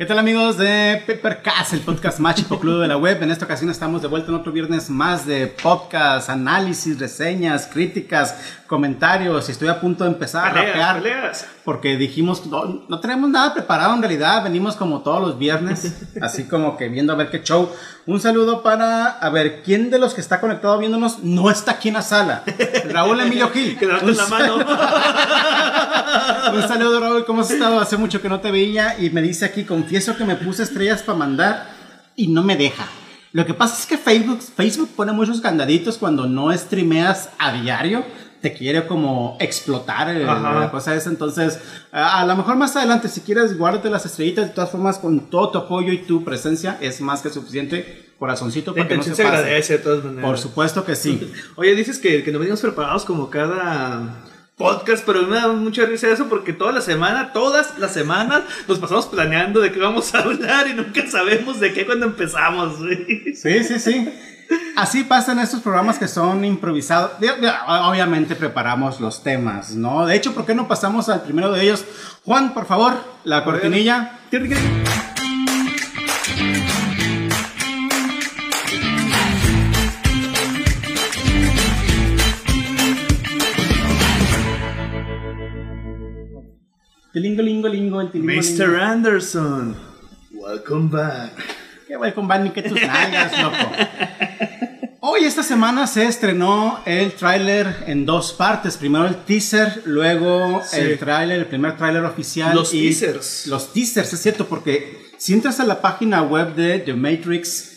¿Qué tal amigos de Peppercast, el podcast más chipocludo de la web? En esta ocasión estamos de vuelta en otro viernes más de podcast, análisis, reseñas, críticas, comentarios. Y estoy a punto de empezar a rapear porque dijimos, no, no, tenemos nada preparado en realidad, venimos como todos los viernes, así como que viendo a ver qué show. Un saludo para, a ver, ¿quién de los que está conectado viéndonos no está aquí en la sala? Raúl Emilio Gil. Que Un la mano. Un saludo Raúl, ¿cómo has estado? Hace mucho que no te veía y me dice aquí, confieso que me puse estrellas para mandar y no me deja. Lo que pasa es que Facebook, Facebook pone muchos candaditos cuando no streameas a diario te quiere como explotar eh, la cosa esa. Entonces, a, lo mejor más adelante, si quieres, guárdate las estrellitas. De todas formas, con todo tu apoyo y tu presencia es más que suficiente. Corazoncito para que no se, se agradece de todas maneras. Por supuesto que sí. Oye, dices que, que no venimos preparados como cada podcast, pero me da mucha risa eso porque toda la semana, todas las semanas, nos pasamos planeando de qué vamos a hablar y nunca sabemos de qué cuando empezamos. Sí, sí, sí. Así pasan estos programas que son improvisados. Obviamente preparamos los temas, ¿no? De hecho, ¿por qué no pasamos al primero de ellos? Juan, por favor, la cortinilla. Lingo, lingo, lingo, el Mr. Anderson, welcome back. Qué welcome back ni que tus nalgas, loco. Hoy esta semana se estrenó el tráiler en dos partes. Primero el teaser, luego el tráiler, el primer tráiler oficial. Los teasers. Los teasers, es cierto, porque si entras a la página web de The Matrix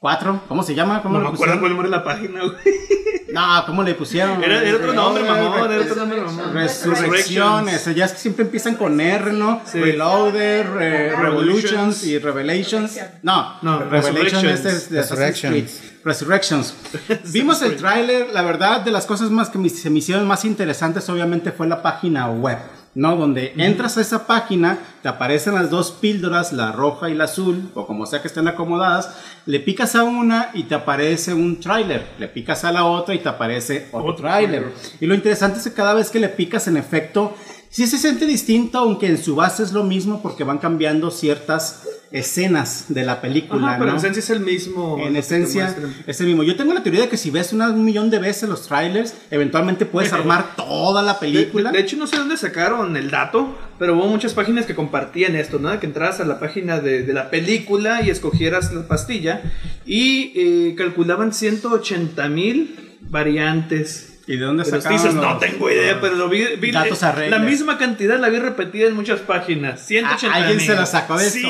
4, ¿cómo se llama? ¿Cómo no me acuerdo cuál nombre la página, güey. No, ¿cómo le pusieron? Era, otro nombre, mamón. Era otro nombre, mamón. Resurrecciones. Ya es que siempre empiezan con R, ¿no? Reloader, Revolutions y Revelations. No, no Revelations es de Resurrections. Resurrections. Vimos el tráiler. La verdad, de las cosas más que se me hicieron más interesantes, obviamente, fue la página web. ¿No? Donde entras a esa página, te aparecen las dos píldoras, la roja y la azul, o como sea que estén acomodadas, le picas a una y te aparece un tráiler, le picas a la otra y te aparece otro, otro tráiler. Y lo interesante es que cada vez que le picas, en efecto, sí se siente distinto, aunque en su base es lo mismo porque van cambiando ciertas escenas de la película. pero en esencia es el mismo. En esencia es el mismo. Yo tengo la teoría de que si ves un millón de veces los trailers, eventualmente puedes armar toda la película. De, hecho, no sé dónde sacaron el dato, pero hubo muchas páginas que compartían esto, ¿no? Que entras a la página de, la película y escogieras la pastilla y eh, calculaban 180 mil variantes ¿Y de dónde sacaron dices, no tengo idea, pero lo vi, vi datos la misma cantidad la vi repetida en muchas páginas. 180 Alguien se lo sacó de sí,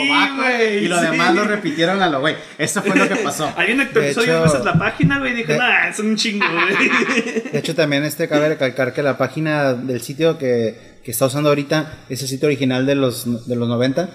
y lo demás lo repitieron a lo güey. Eso fue lo que pasó. Alguien actualizó dos veces la página, güey, y dije, nah, es un chingo, güey. De hecho, también este cabe recalcar que la página del sitio que, que está usando ahorita es el sitio original de los, de los 90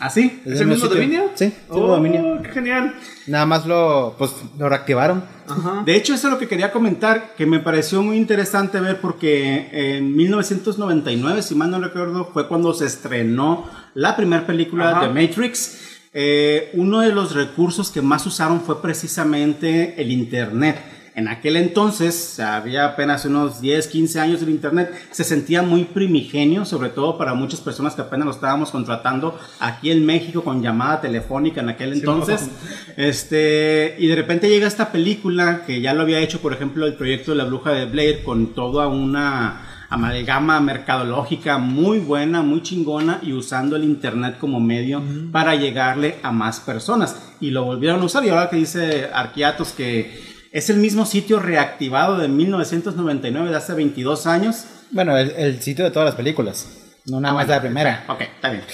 ¿Ah, sí? ¿Es, el mismo dominio? Sí, es el oh, dominio. ¡Qué genial! Nada más lo, pues, lo reactivaron. Ajá. De hecho, eso es lo que quería comentar, que me pareció muy interesante ver porque en 1999, si mal no recuerdo, fue cuando se estrenó la primera película de Matrix. Eh, uno de los recursos que más usaron fue precisamente el Internet en aquel entonces, había apenas unos 10, 15 años del Internet, se sentía muy primigenio, sobre todo para muchas personas que apenas lo estábamos contratando aquí en México con llamada telefónica en aquel entonces. este, y de repente llega esta película que ya lo había hecho, por ejemplo, el proyecto de la bruja de Blair con toda una amalgama mercadológica muy buena, muy chingona y usando el internet como medio para llegarle a más personas. Y lo volvieron a usar y ahora que dice Arquiatos que es el mismo sitio reactivado de 1999, de hace 22 años. Bueno, el, sitio de todas las películas, no nada ah, más de la primera. Ok, está bien.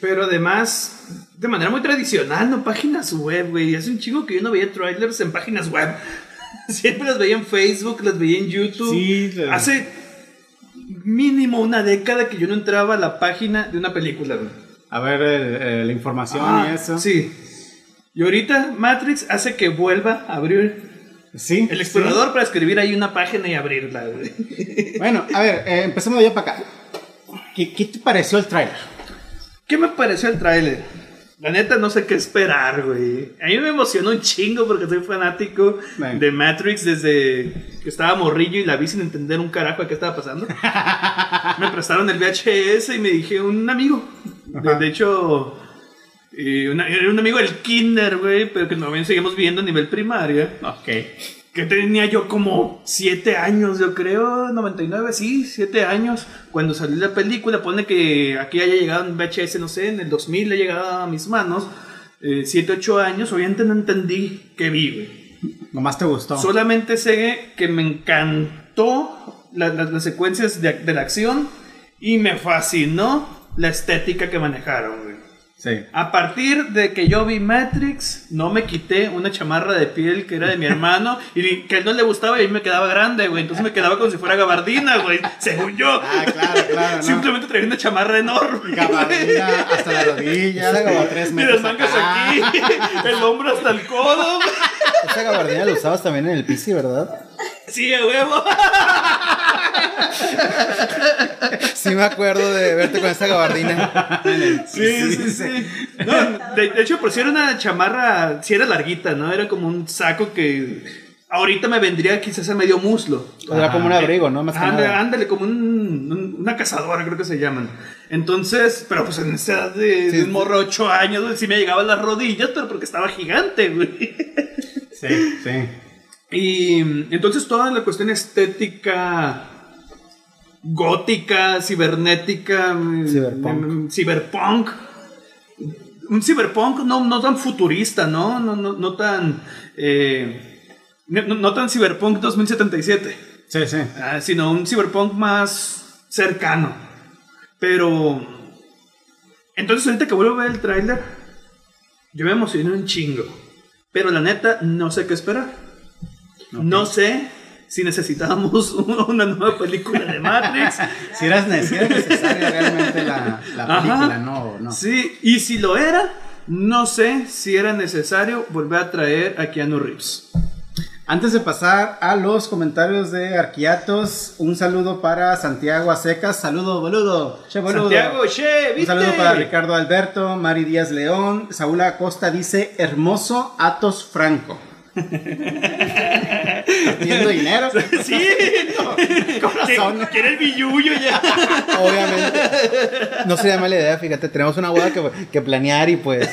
Pero además, de manera muy tradicional, no páginas web, güey. Hace un chingo que yo no veía trailers en páginas web. Siempre las veía en Facebook, las veía en YouTube. Sí, Hace mínimo una década que yo no entraba a la página de una película, güey. A ver la información y ah, eso. Sí. Y ahorita Matrix hace que vuelva a abrir Sí. El explorador para escribir ahí una página y abrirla, Bueno, a ver, eh, empecemos ya para acá. ¿Qué, te pareció el tráiler? ¿Qué me pareció el tráiler? La neta no sé qué esperar, güey. A mí me emocionó un chingo porque soy fanático de Matrix desde que estaba morrillo y la vi sin entender un carajo de qué estaba pasando. me prestaron el VHS y me dije un amigo. De, hecho, Y una- era un amigo del kinder, güey, pero que también seguimos viendo a nivel primaria. Ok. Que tenía yo como 7 años, yo creo, 99, sí, 7 años. Cuando salió la película, pone que aquí haya llegado en VHS, no sé, en el 2000 le llegaba a mis manos. 7, 8 años, obviamente no entendí qué vi, güey. Nomás te gustó. Solamente sé que me encantó la- la- las secuencias de, de la acción y me fascinó la estética que manejaron. Sí. A partir de que yo vi Matrix, no me quité una chamarra de piel que era de mi hermano y que a él no le gustaba y a mí me quedaba grande, güey. Entonces me quedaba como si fuera gabardina, güey. Según yo. Ah, claro, claro. ¿no? Simplemente traía una chamarra enorme. güey. Gabardina hasta las rodillas, Esa como tres Y metros las mangas acá. aquí, el hombro hasta el codo. Esa gabardina la usabas también en el PC, ¿verdad? Sí, a huevo. Sí me acuerdo de verte con esa gabardina. Sí, sí, sí. No, de, de hecho, por si era una chamarra, si era larguita, ¿no? Era como un saco que ahorita me vendría quizás a medio muslo. Era como un abrigo, ¿no? Más que Ándale, nada. ándale, como un- un- una cazadora, creo que se llaman. Entonces, pero pues en esa edad de, Sí, de un morro de 8 años, güey, sí me llegaban las rodillas, pero porque estaba gigante, güey. Sí, sí. Y entonces toda la cuestión estética gótica, cibernética, mm, Cyberpunk. mm, ciberpunk. Un ciberpunk no, no tan futurista, ¿no? No, no, no tan. eh, no, no tan ciberpunk 2077, Sí, sí. ah, sino un ciberpunk más cercano. Pero. Entonces, ahorita que vuelvo a ver el tráiler, yo me emocioné un chingo. Pero la neta, no sé qué esperar. No sé si necesitábamos una nueva película de Matrix. Si era, necesaria realmente la, la Ajá. película, no, no. Sí, y si lo era, no sé si era necesario volver a traer a Keanu Reeves. Antes de pasar a los comentarios de Arquiatos, un saludo para Santiago Acecas. Saludo, boludo. Che, boludo. Santiago, che, Un ¿viste? saludo para Ricardo Alberto, Mari Díaz León, Saúl Acosta dice, hermoso Atos Franco. Haciendo dinero. Sí, Corazón. era el billuyo ya. Obviamente. No sería mala idea, fíjate. Tenemos una boda que, que planear y pues.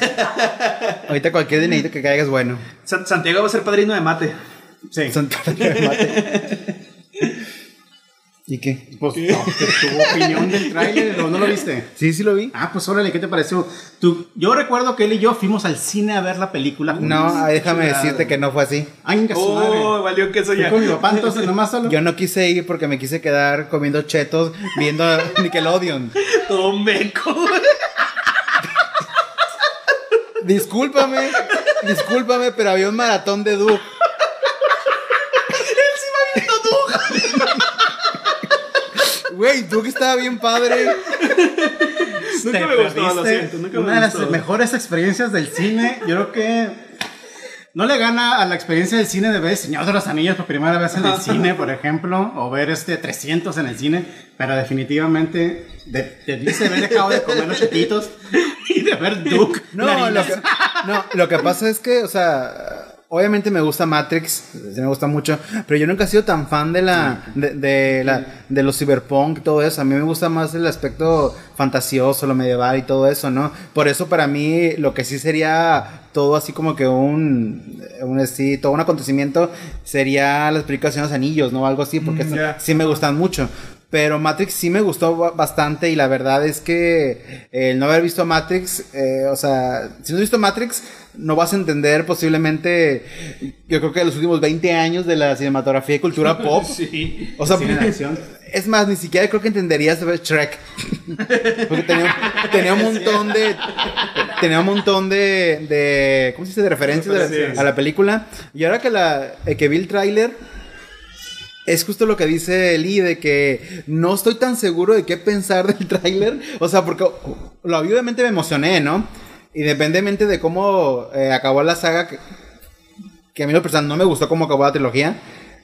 Ahorita cualquier dinerito que caiga es bueno. San- Santiago va a ser padrino de mate. Sí. Son- mate. ¿Y qué? Pues, no, tu opinión del tráiler, ¿o no lo viste? Sí, sí lo vi. Ah, pues órale, ¿qué te pareció? Tú, yo recuerdo que él y yo fuimos al cine a ver la película. No, juntos. déjame Chulada. decirte que no fue así. Ay, su madre. Oh, valió que eso ya. con mi papá entonces nomás solo. Yo no quise ir porque me quise quedar comiendo chetos viendo Nickelodeon. Todo meco. Discúlpame, discúlpame, pero había un maratón de Duke. Güey, Duke estaba bien padre. Nunca me gustó, lo perdiste siento. Nunca una me de las mejores experiencias del cine. Yo creo que no le gana a la experiencia del cine de ver Señor de los Anillos por primera vez en el cine, por ejemplo, o ver este 300 en el cine, pero definitivamente de, debiste haber dejado de comer los chetitos y de ver Duke. No, lo narinas. que, no, lo que pasa es que, o sea, obviamente me gusta Matrix, me gusta mucho, pero yo nunca he sido tan fan de la, de, de la, de los cyberpunk y todo eso. A mí me gusta más el aspecto fantasioso, lo medieval y todo eso, ¿no? Por eso para mí lo que sí sería todo así como que un, un sí, todo un acontecimiento sería las películas de los anillos, ¿no? Algo así, porque Mm, sí me gustan mucho. Pero Matrix sí me gustó ba- bastante y la verdad es que el no haber visto Matrix, eh, o sea, si no has visto Matrix, no vas a entender posiblemente, yo creo que los últimos 20 años de la cinematografía y cultura pop. Sí. O sea, es más, ni siquiera creo que entenderías Shrek. Porque tenía, tenía un montón de. Tenía un montón de. de ¿Cómo se dice? De referencias de la- a la película. Y ahora que, la, eh, que vi el tráiler. Es justo lo que dice Lee, de que no estoy tan seguro de qué pensar del tráiler. O sea, porque lo obviamente me emocioné, ¿no? Independientemente de cómo eh, acabó la saga, que, a mí personal no me gustó cómo acabó la trilogía.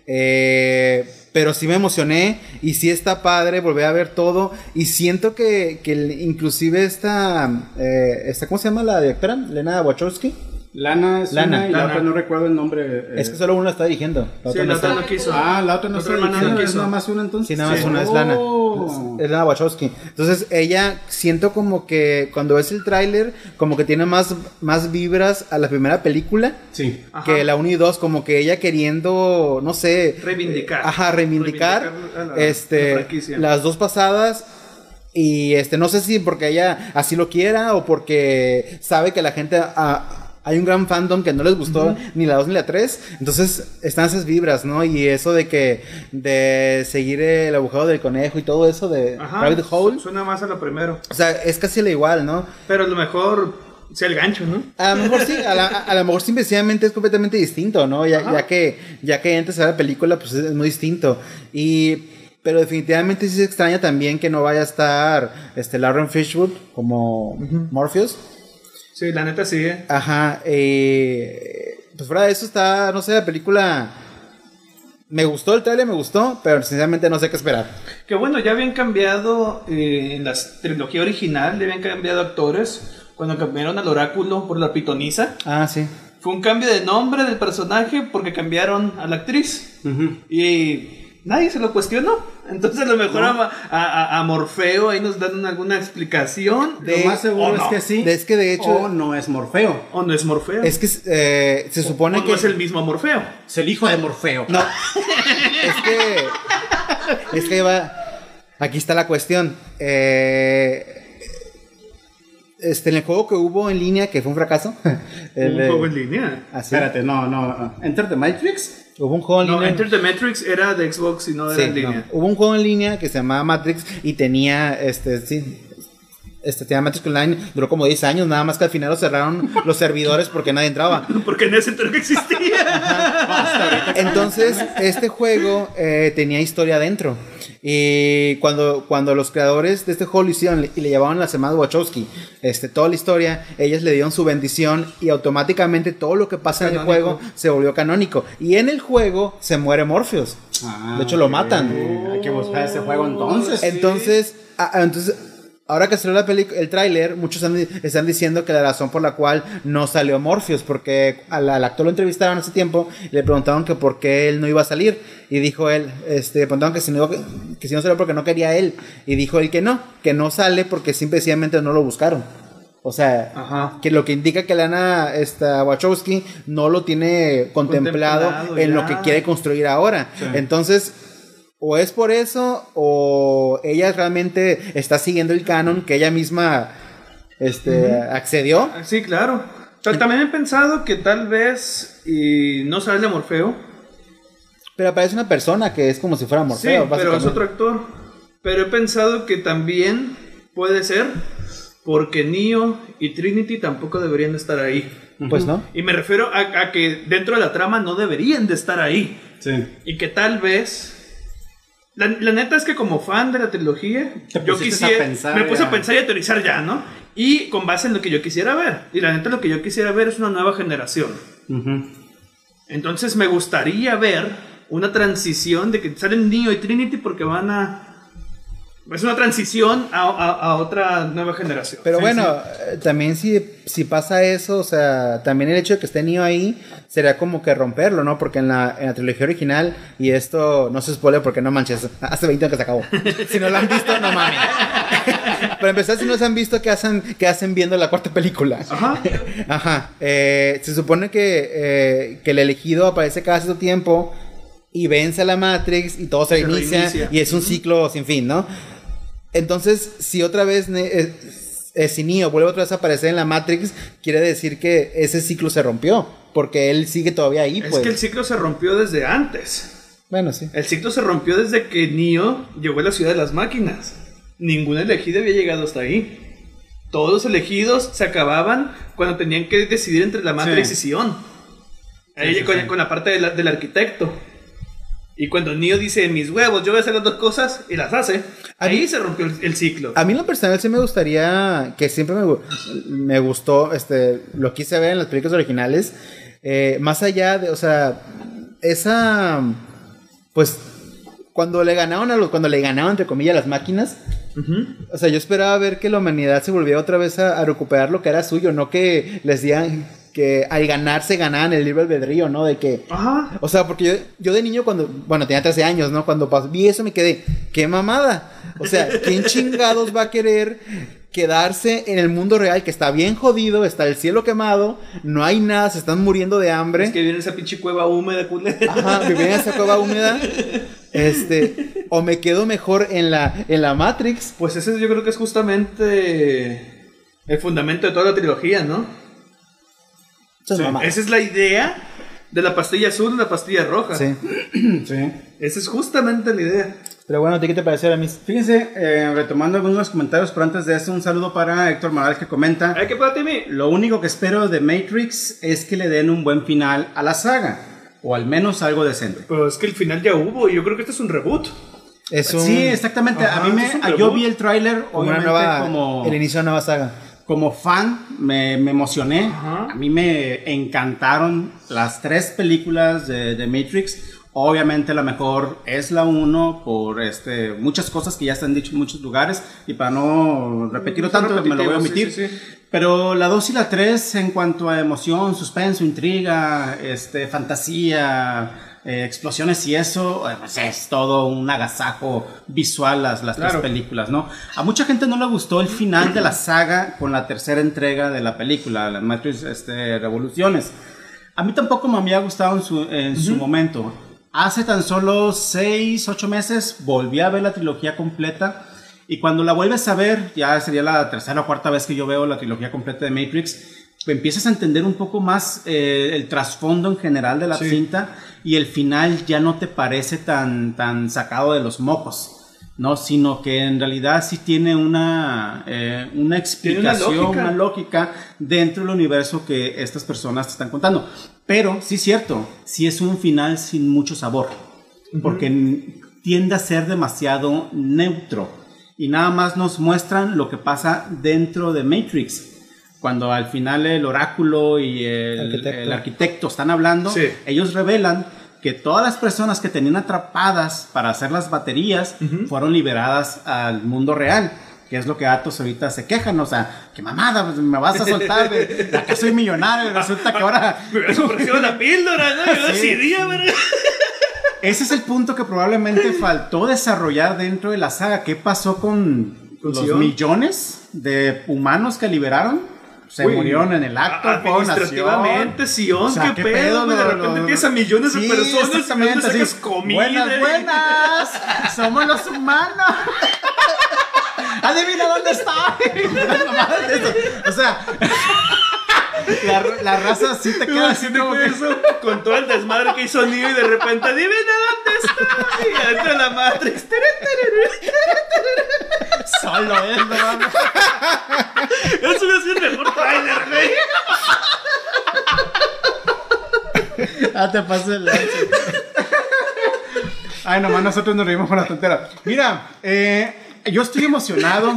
Eh, pero sí me emocioné y sí está padre volver a ver todo. Y siento que, que inclusive esta, eh, esta, ¿cómo se llama la directora? Lena Wachowski. Lana es Lana. una y la Lana. otra no recuerdo el nombre. eh. Es que solo uno la está dirigiendo. La Sí, otra no la está. otra no quiso. Ah, la otra no La está otra hermana no dirigiendo, es quiso. nada más una entonces. Sí, nada más Sí. una es Lana. Oh. Es Lana Wachowski. Entonces ella siento como que cuando ves el tráiler, como que tiene más, más vibras a la primera película Sí. Ajá. que la 1 y 2, como que ella queriendo, no sé. Reivindicar. eh, ajá, reivindicar, Reivindicar a la- este, franquicia. las dos pasadas. Y este, no sé si porque ella así lo quiera o porque sabe que la gente. ah, hay un gran fandom que no les gustó ni la 2 ni la 3. Entonces están esas vibras, ¿no? Y eso de que. de seguir el agujero del conejo y todo eso de Ajá. Rabbit Hole. Suena más a lo primero. O sea, es casi la igual, ¿no? Pero a lo mejor sea el gancho, ¿no? A lo mejor sí, a, la- a lo mejor simplemente es completamente distinto, ¿no? Ya, que ya que antes era la película, pues es muy distinto. Y pero definitivamente sí se extraña también que no vaya a estar este Lauren Fishwood como Morpheus. Sí, la neta sí, ¿eh? Ajá, eh, pues fuera de eso está, no sé, la película me gustó el trailer, me gustó, pero sinceramente no sé qué esperar. Que bueno, ya habían cambiado eh, en la trilogía original, le habían cambiado actores cuando cambiaron al oráculo por la pitonisa. Ah, sí. Fue un cambio de nombre del personaje porque cambiaron a la actriz. Ujú. Y nadie se lo cuestionó. Entonces a lo mejor a, a- a- a Morfeo ahí nos dan alguna explicación. De- Lo más seguro o es no. que sí. Es que de hecho- O no es Morfeo. O no es Morfeo. Es que eh, se supone o que no es el mismo Morfeo. Es el hijo de Morfeo. No, es que. Es que va. Aquí está la cuestión. Eh, este, en el juego que hubo en línea, que fue un fracaso. el un juego en línea. así, Espérate, no, no. Enter the Matrix. Hubo un juego en No, línea. Enter the Matrix era de Xbox y no Sí, era en no. línea. Hubo un juego en línea que se llamaba Matrix y tenía este sí. Este tenía Matrix Online, duró como 10 años, nada más que al final lo cerraron los servidores porque nadie entraba. Porque en ese entonces no existía. Entonces, este juego eh, tenía historia adentro. Y cuando, cuando los creadores de este juego lo hicieron y le llevaban la semana de Wachowski, este, toda la historia, ellas le dieron su bendición y automáticamente todo lo que pasa en el juego se volvió canónico. Y en el juego se muere Morpheus. Ah, de hecho, lo matan. Hay que buscar ese juego entonces. Entonces, entonces ahora que salió la película, el tráiler, muchos están, están diciendo que la razón por la cual no salió Morpheus, porque al, al actor lo entrevistaron hace tiempo y le preguntaron que por qué él no iba a salir. Y dijo él, este, le preguntaron que si, no, que si no salió porque no quería él. Y dijo él que no, que no sale porque simplemente no lo buscaron. O sea, Ajá. que lo que indica que Lana esta, Wachowski no lo tiene contemplado, Contemplado en lo que quiere construir ahora. Entonces, o es por eso, o ella realmente está siguiendo el canon que ella misma este, accedió. Sí, claro. Pero también he pensado que tal vez y no sale de Morfeo. Pero parece una persona que es como si fuera Morfeo. sí, pero es otro actor. Pero he pensado que también puede ser porque Neo y Trinity tampoco deberían de estar ahí. Pues no. Y me refiero a, a que dentro de la trama no deberían de estar ahí. Sí. Y que tal vez... La, la neta es que como fan de la trilogía, yo quisiera... pensar me puse ya. a pensar y a teorizar ya, ¿no? Y con base en lo que yo quisiera ver. Y la neta lo que yo quisiera ver es una nueva generación. Entonces me gustaría ver una transición de que salen Neo y Trinity porque van a... Es una transición a, a- a otra nueva generación. Pero Sí, bueno, sí. eh, también si, si pasa eso, o sea, también el hecho de que esté Neo ahí sería como que romperlo, ¿no? Porque en la, en la trilogía original, y esto no se spoiler porque no manches, hace 20 años que se acabó. si no lo han visto, no mames. Para empezar, si no se han visto, ¿qué hacen, qué hacen viendo la cuarta película? Ajá. Ajá. eh, se supone que, eh, que el elegido aparece cada cierto tiempo y vence a la Matrix y todo se, Se reinicia, reinicia. y es un ciclo sin fin, ¿no? Entonces, si otra vez eh, eh, si Neo vuelve otra vez a aparecer en la Matrix, quiere decir que ese ciclo se rompió, porque él sigue todavía ahí, Es pues. que el ciclo se rompió desde antes. Bueno, sí. El ciclo se rompió desde que Neo llegó a la ciudad de las máquinas. Ningún elegido había llegado hasta ahí. Todos los elegidos se acababan cuando tenían que decidir entre la Matrix Sí. y Sion. Ahí Sí, sí, con, sí. con la parte de la- del arquitecto. Y cuando Neo dice mis huevos, yo voy a hacer las dos cosas y las hace, A ahí mí- se rompió el, el ciclo. A mí en lo personal sí me gustaría, que siempre me, me gustó, este, lo quise ver en las películas originales, eh, más allá de, o sea, esa, pues, cuando le ganaron a los, cuando le ganaron entre comillas las máquinas, o sea, yo esperaba ver que la humanidad se volviera otra vez a, a recuperar lo que era suyo, no que les dieran, que al ganarse ganaban el libre albedrío, ¿no? De que... Ajá. O sea, porque yo, yo de niño cuando, bueno, tenía 13 años, ¿no? Cuando pas- vi eso me quedé, qué mamada. O sea, ¿quién chingados va a querer quedarse en el mundo real que está bien jodido, está el cielo quemado, no hay nada, se están muriendo de hambre? Es que viene esa pinche cueva húmeda, culera. Ajá, en esa cueva húmeda. Este, o me quedo mejor en la, en la Matrix. Pues ese yo creo que es justamente el fundamento de toda la trilogía, ¿no? Sí. Esa es la idea de la pastilla azul y la pastilla roja. Sí. Sí. Esa es justamente la idea. Pero bueno, ¿a ti qué te pareció a mí? Fíjense, eh, retomando algunos de los comentarios, pero antes de eso, un saludo para Héctor Morales que comenta. Ay, ¿qué para ti, mi? Lo único que espero de Matrix es que le den un buen final a la saga, o al menos algo decente. Pero es que el final ya hubo y yo creo que este es un reboot. Es un, Sí, exactamente. Ajá, a mí me, es un yo vi el tráiler, una obviamente nueva, como, el inicio de una nueva saga. Como fan, me, me emocioné. Ajá. A mí me encantaron las tres películas de, de Matrix. Obviamente la mejor es la 1 por este, muchas cosas que ya se han dicho en muchos lugares y para no repetirlo tanto me lo voy a omitir. sí, sí, sí. Pero la 2 y la 3 en cuanto a emoción, suspenso, intriga, este, fantasía, eh, explosiones y eso, eh, pues es todo un agasajo visual las, las Claro. tres películas, ¿no? A mucha gente no le gustó el final de la saga con la tercera entrega de la película, las Matrix este, Revoluciones. A mí tampoco me había gustado en su, en su momento. Hace tan solo 6, 8 meses volví a ver la trilogía completa. Y cuando la vuelves a ver, ya sería la tercera o cuarta vez que yo veo la trilogía completa de Matrix, empiezas a entender un poco más eh, el trasfondo en general de la Sí. cinta y el final ya no te parece tan, tan sacado de los mocos. ¿no? Sino que en realidad sí tiene una, eh, una Tiene una explicación, lógica. una lógica dentro del universo que estas personas te están contando. Pero sí es cierto, sí es un final sin mucho sabor, porque tiende a ser demasiado neutro y nada más nos muestran lo que pasa dentro de Matrix. Cuando al final el oráculo y el Arquitecto. el arquitecto están hablando, Sí. ellos revelan que todas las personas que tenían atrapadas para hacer las baterías fueron liberadas al mundo real. Que es lo que Atos ahorita se quejan, o sea, que mamada, pues, me vas a soltar, de, de acá soy millonario, y resulta que ahora... Me hubiera ofrecido la píldora, ¿no? Yo Sí. decidía, ¿verdad? Ese es el punto que probablemente faltó desarrollar dentro de la saga. ¿Qué pasó con, ¿Con los Sion? millones de humanos que liberaron? Se Uy, murieron en el acto. Administrativamente, Sion, O sea, qué, pedo, güey. De repente lo- tienes a millones de Sí, personas y no exactamente, sacas así. comida. Buenas, y- buenas. Somos los humanos. Adivina dónde está. o sea, la, la raza sí te queda así como que... eso con todo el desmadre que hizo Neo y de repente, adivina dónde está. Y entra la Matrix. Solo es, ¿no? Eso hubiera sido el mejor trailer, güey. Ah, te paso el lance. Ay, nomás nosotros nos reímos con la tontera. Mira, eh, yo estoy emocionado.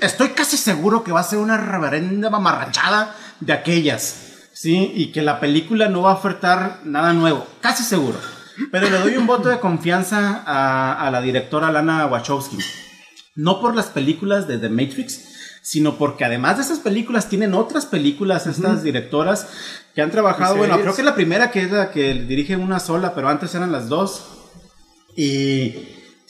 Estoy casi seguro que va a ser una reverenda mamarrachada de aquellas. Sí, y que la película no va a ofertar nada nuevo. Casi seguro. Pero le doy un voto de confianza a, a la directora Lana Wachowski. No por las películas de The Matrix, sino porque además de esas películas tienen otras películas estas directoras que han trabajado. Bueno, creo que la primera que es la que dirige una sola, pero antes eran las dos. Y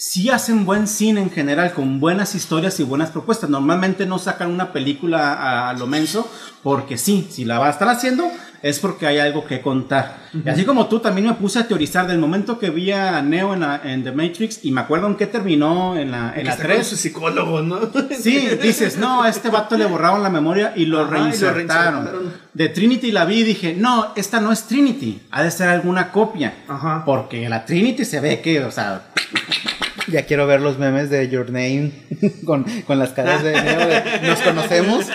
sí hacen buen cine en general, con buenas historias y buenas propuestas. Normalmente no sacan una película a, a lo menso, porque sí, si la va a estar haciendo es porque hay algo que contar. Y así como tú, también me puse a teorizar del momento que vi a Neo en, la- en The Matrix y me acuerdo en qué terminó en la, en la está con 3. su psicólogo, ¿no? Sí, dices, no, a este vato le borraron la memoria y lo, Ajá, y lo reinsertaron. reinsertaron. De Trinity la vi y dije, no, esta no es Trinity, ha de ser alguna copia. Ajá. Porque la Trinity se ve que, o sea, Ya quiero ver los memes de Your Name con, con las caras de Neo de, Nos conocemos.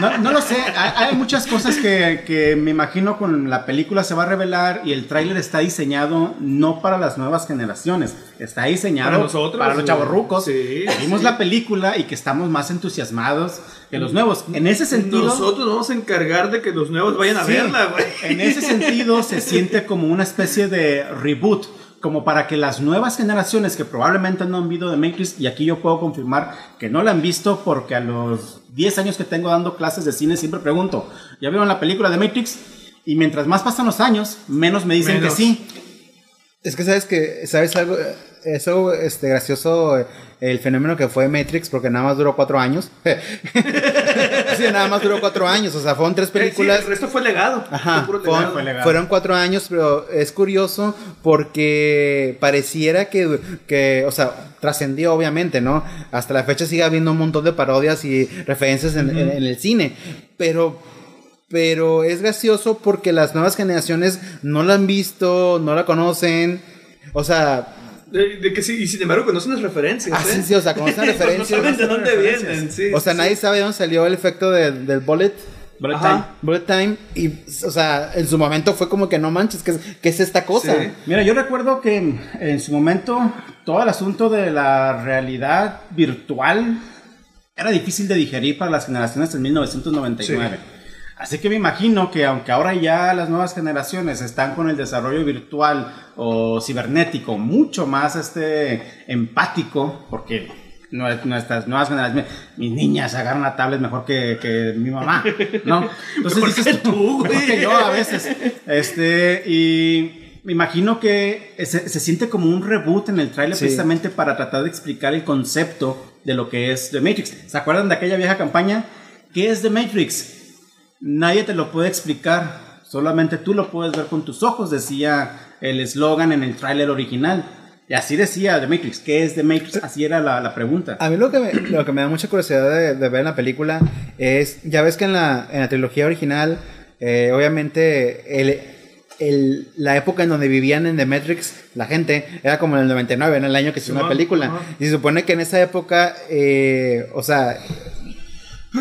no, no lo sé, hay, hay muchas cosas que, que me imagino con la película se va a revelar y el tráiler está diseñado no para las nuevas generaciones, está diseñado Para nosotros, para los chavorrucos. Sí, vimos sí. la película y que estamos más entusiasmados que los nuevos. En ese sentido... Nosotros nos vamos a encargar de que los nuevos vayan a Sí, verla, güey. En ese sentido se siente como una especie de reboot, como para que las nuevas generaciones que probablemente no han visto de Matrix, y aquí yo puedo confirmar que no la han visto porque a los 10 años que tengo dando clases de cine siempre pregunto, ¿ya vieron la película de Matrix? Y mientras más pasan los años, menos me dicen Menos. que sí. Es que sabes que, ¿sabes algo? Eso, este, gracioso, eh, el fenómeno que fue Matrix, porque nada más duró cuatro años. sí, nada más duró cuatro años, o sea, fueron tres películas. Eh, Sí, el resto fue legado. Ajá, Fue legado. fue legado. fueron cuatro años, pero es curioso porque pareciera que, que o sea, trascendió obviamente, ¿no? Hasta la fecha sigue habiendo un montón de parodias y referencias en, en- en el cine, pero, pero es gracioso porque las nuevas generaciones no la han visto, no la conocen, o sea... De, de que sí, y sin embargo conocen las referencias. Ah, ¿eh? sí, sí, o sea, conocen No referencias. saben de dónde referencias. vienen, sí. o sea, sí. nadie sabe de dónde salió el efecto de- del bullet. Bullet Ajá. time. Bullet Time y, o sea, en su momento fue como que no manches, ¿qué es, qué es esta cosa? Sí. Mira, yo recuerdo que en, en su momento todo el asunto de la realidad virtual era difícil de digerir para las generaciones en 1999. Así que me imagino que aunque ahora ya las nuevas generaciones están con el desarrollo virtual o cibernético mucho más este empático, porque nue- nuestras nuevas generaciones, mis niñas agarran la tablet mejor que, que mi mamá, ¿no? Entonces Mejor dices que tú, güey. que yo a veces. Este, y me imagino que se, se siente como un reboot en el tráiler Sí. precisamente para tratar de explicar el concepto de lo que es The Matrix. ¿Se acuerdan de aquella vieja campaña? ¿Qué es The Matrix? Nadie te lo puede explicar, solamente tú lo puedes ver con tus ojos, decía el eslogan en el tráiler original. Y así decía The Matrix, ¿qué es The Matrix? Así era la, la pregunta. A mí lo que me, lo que me da mucha curiosidad de, de ver en la película es, ya ves que en la, en la trilogía original, eh, obviamente, el, el- la época en donde vivían en The Matrix, la gente, era como en el 99, en el año que se hizo una película. Y se supone que en esa época, eh, o sea,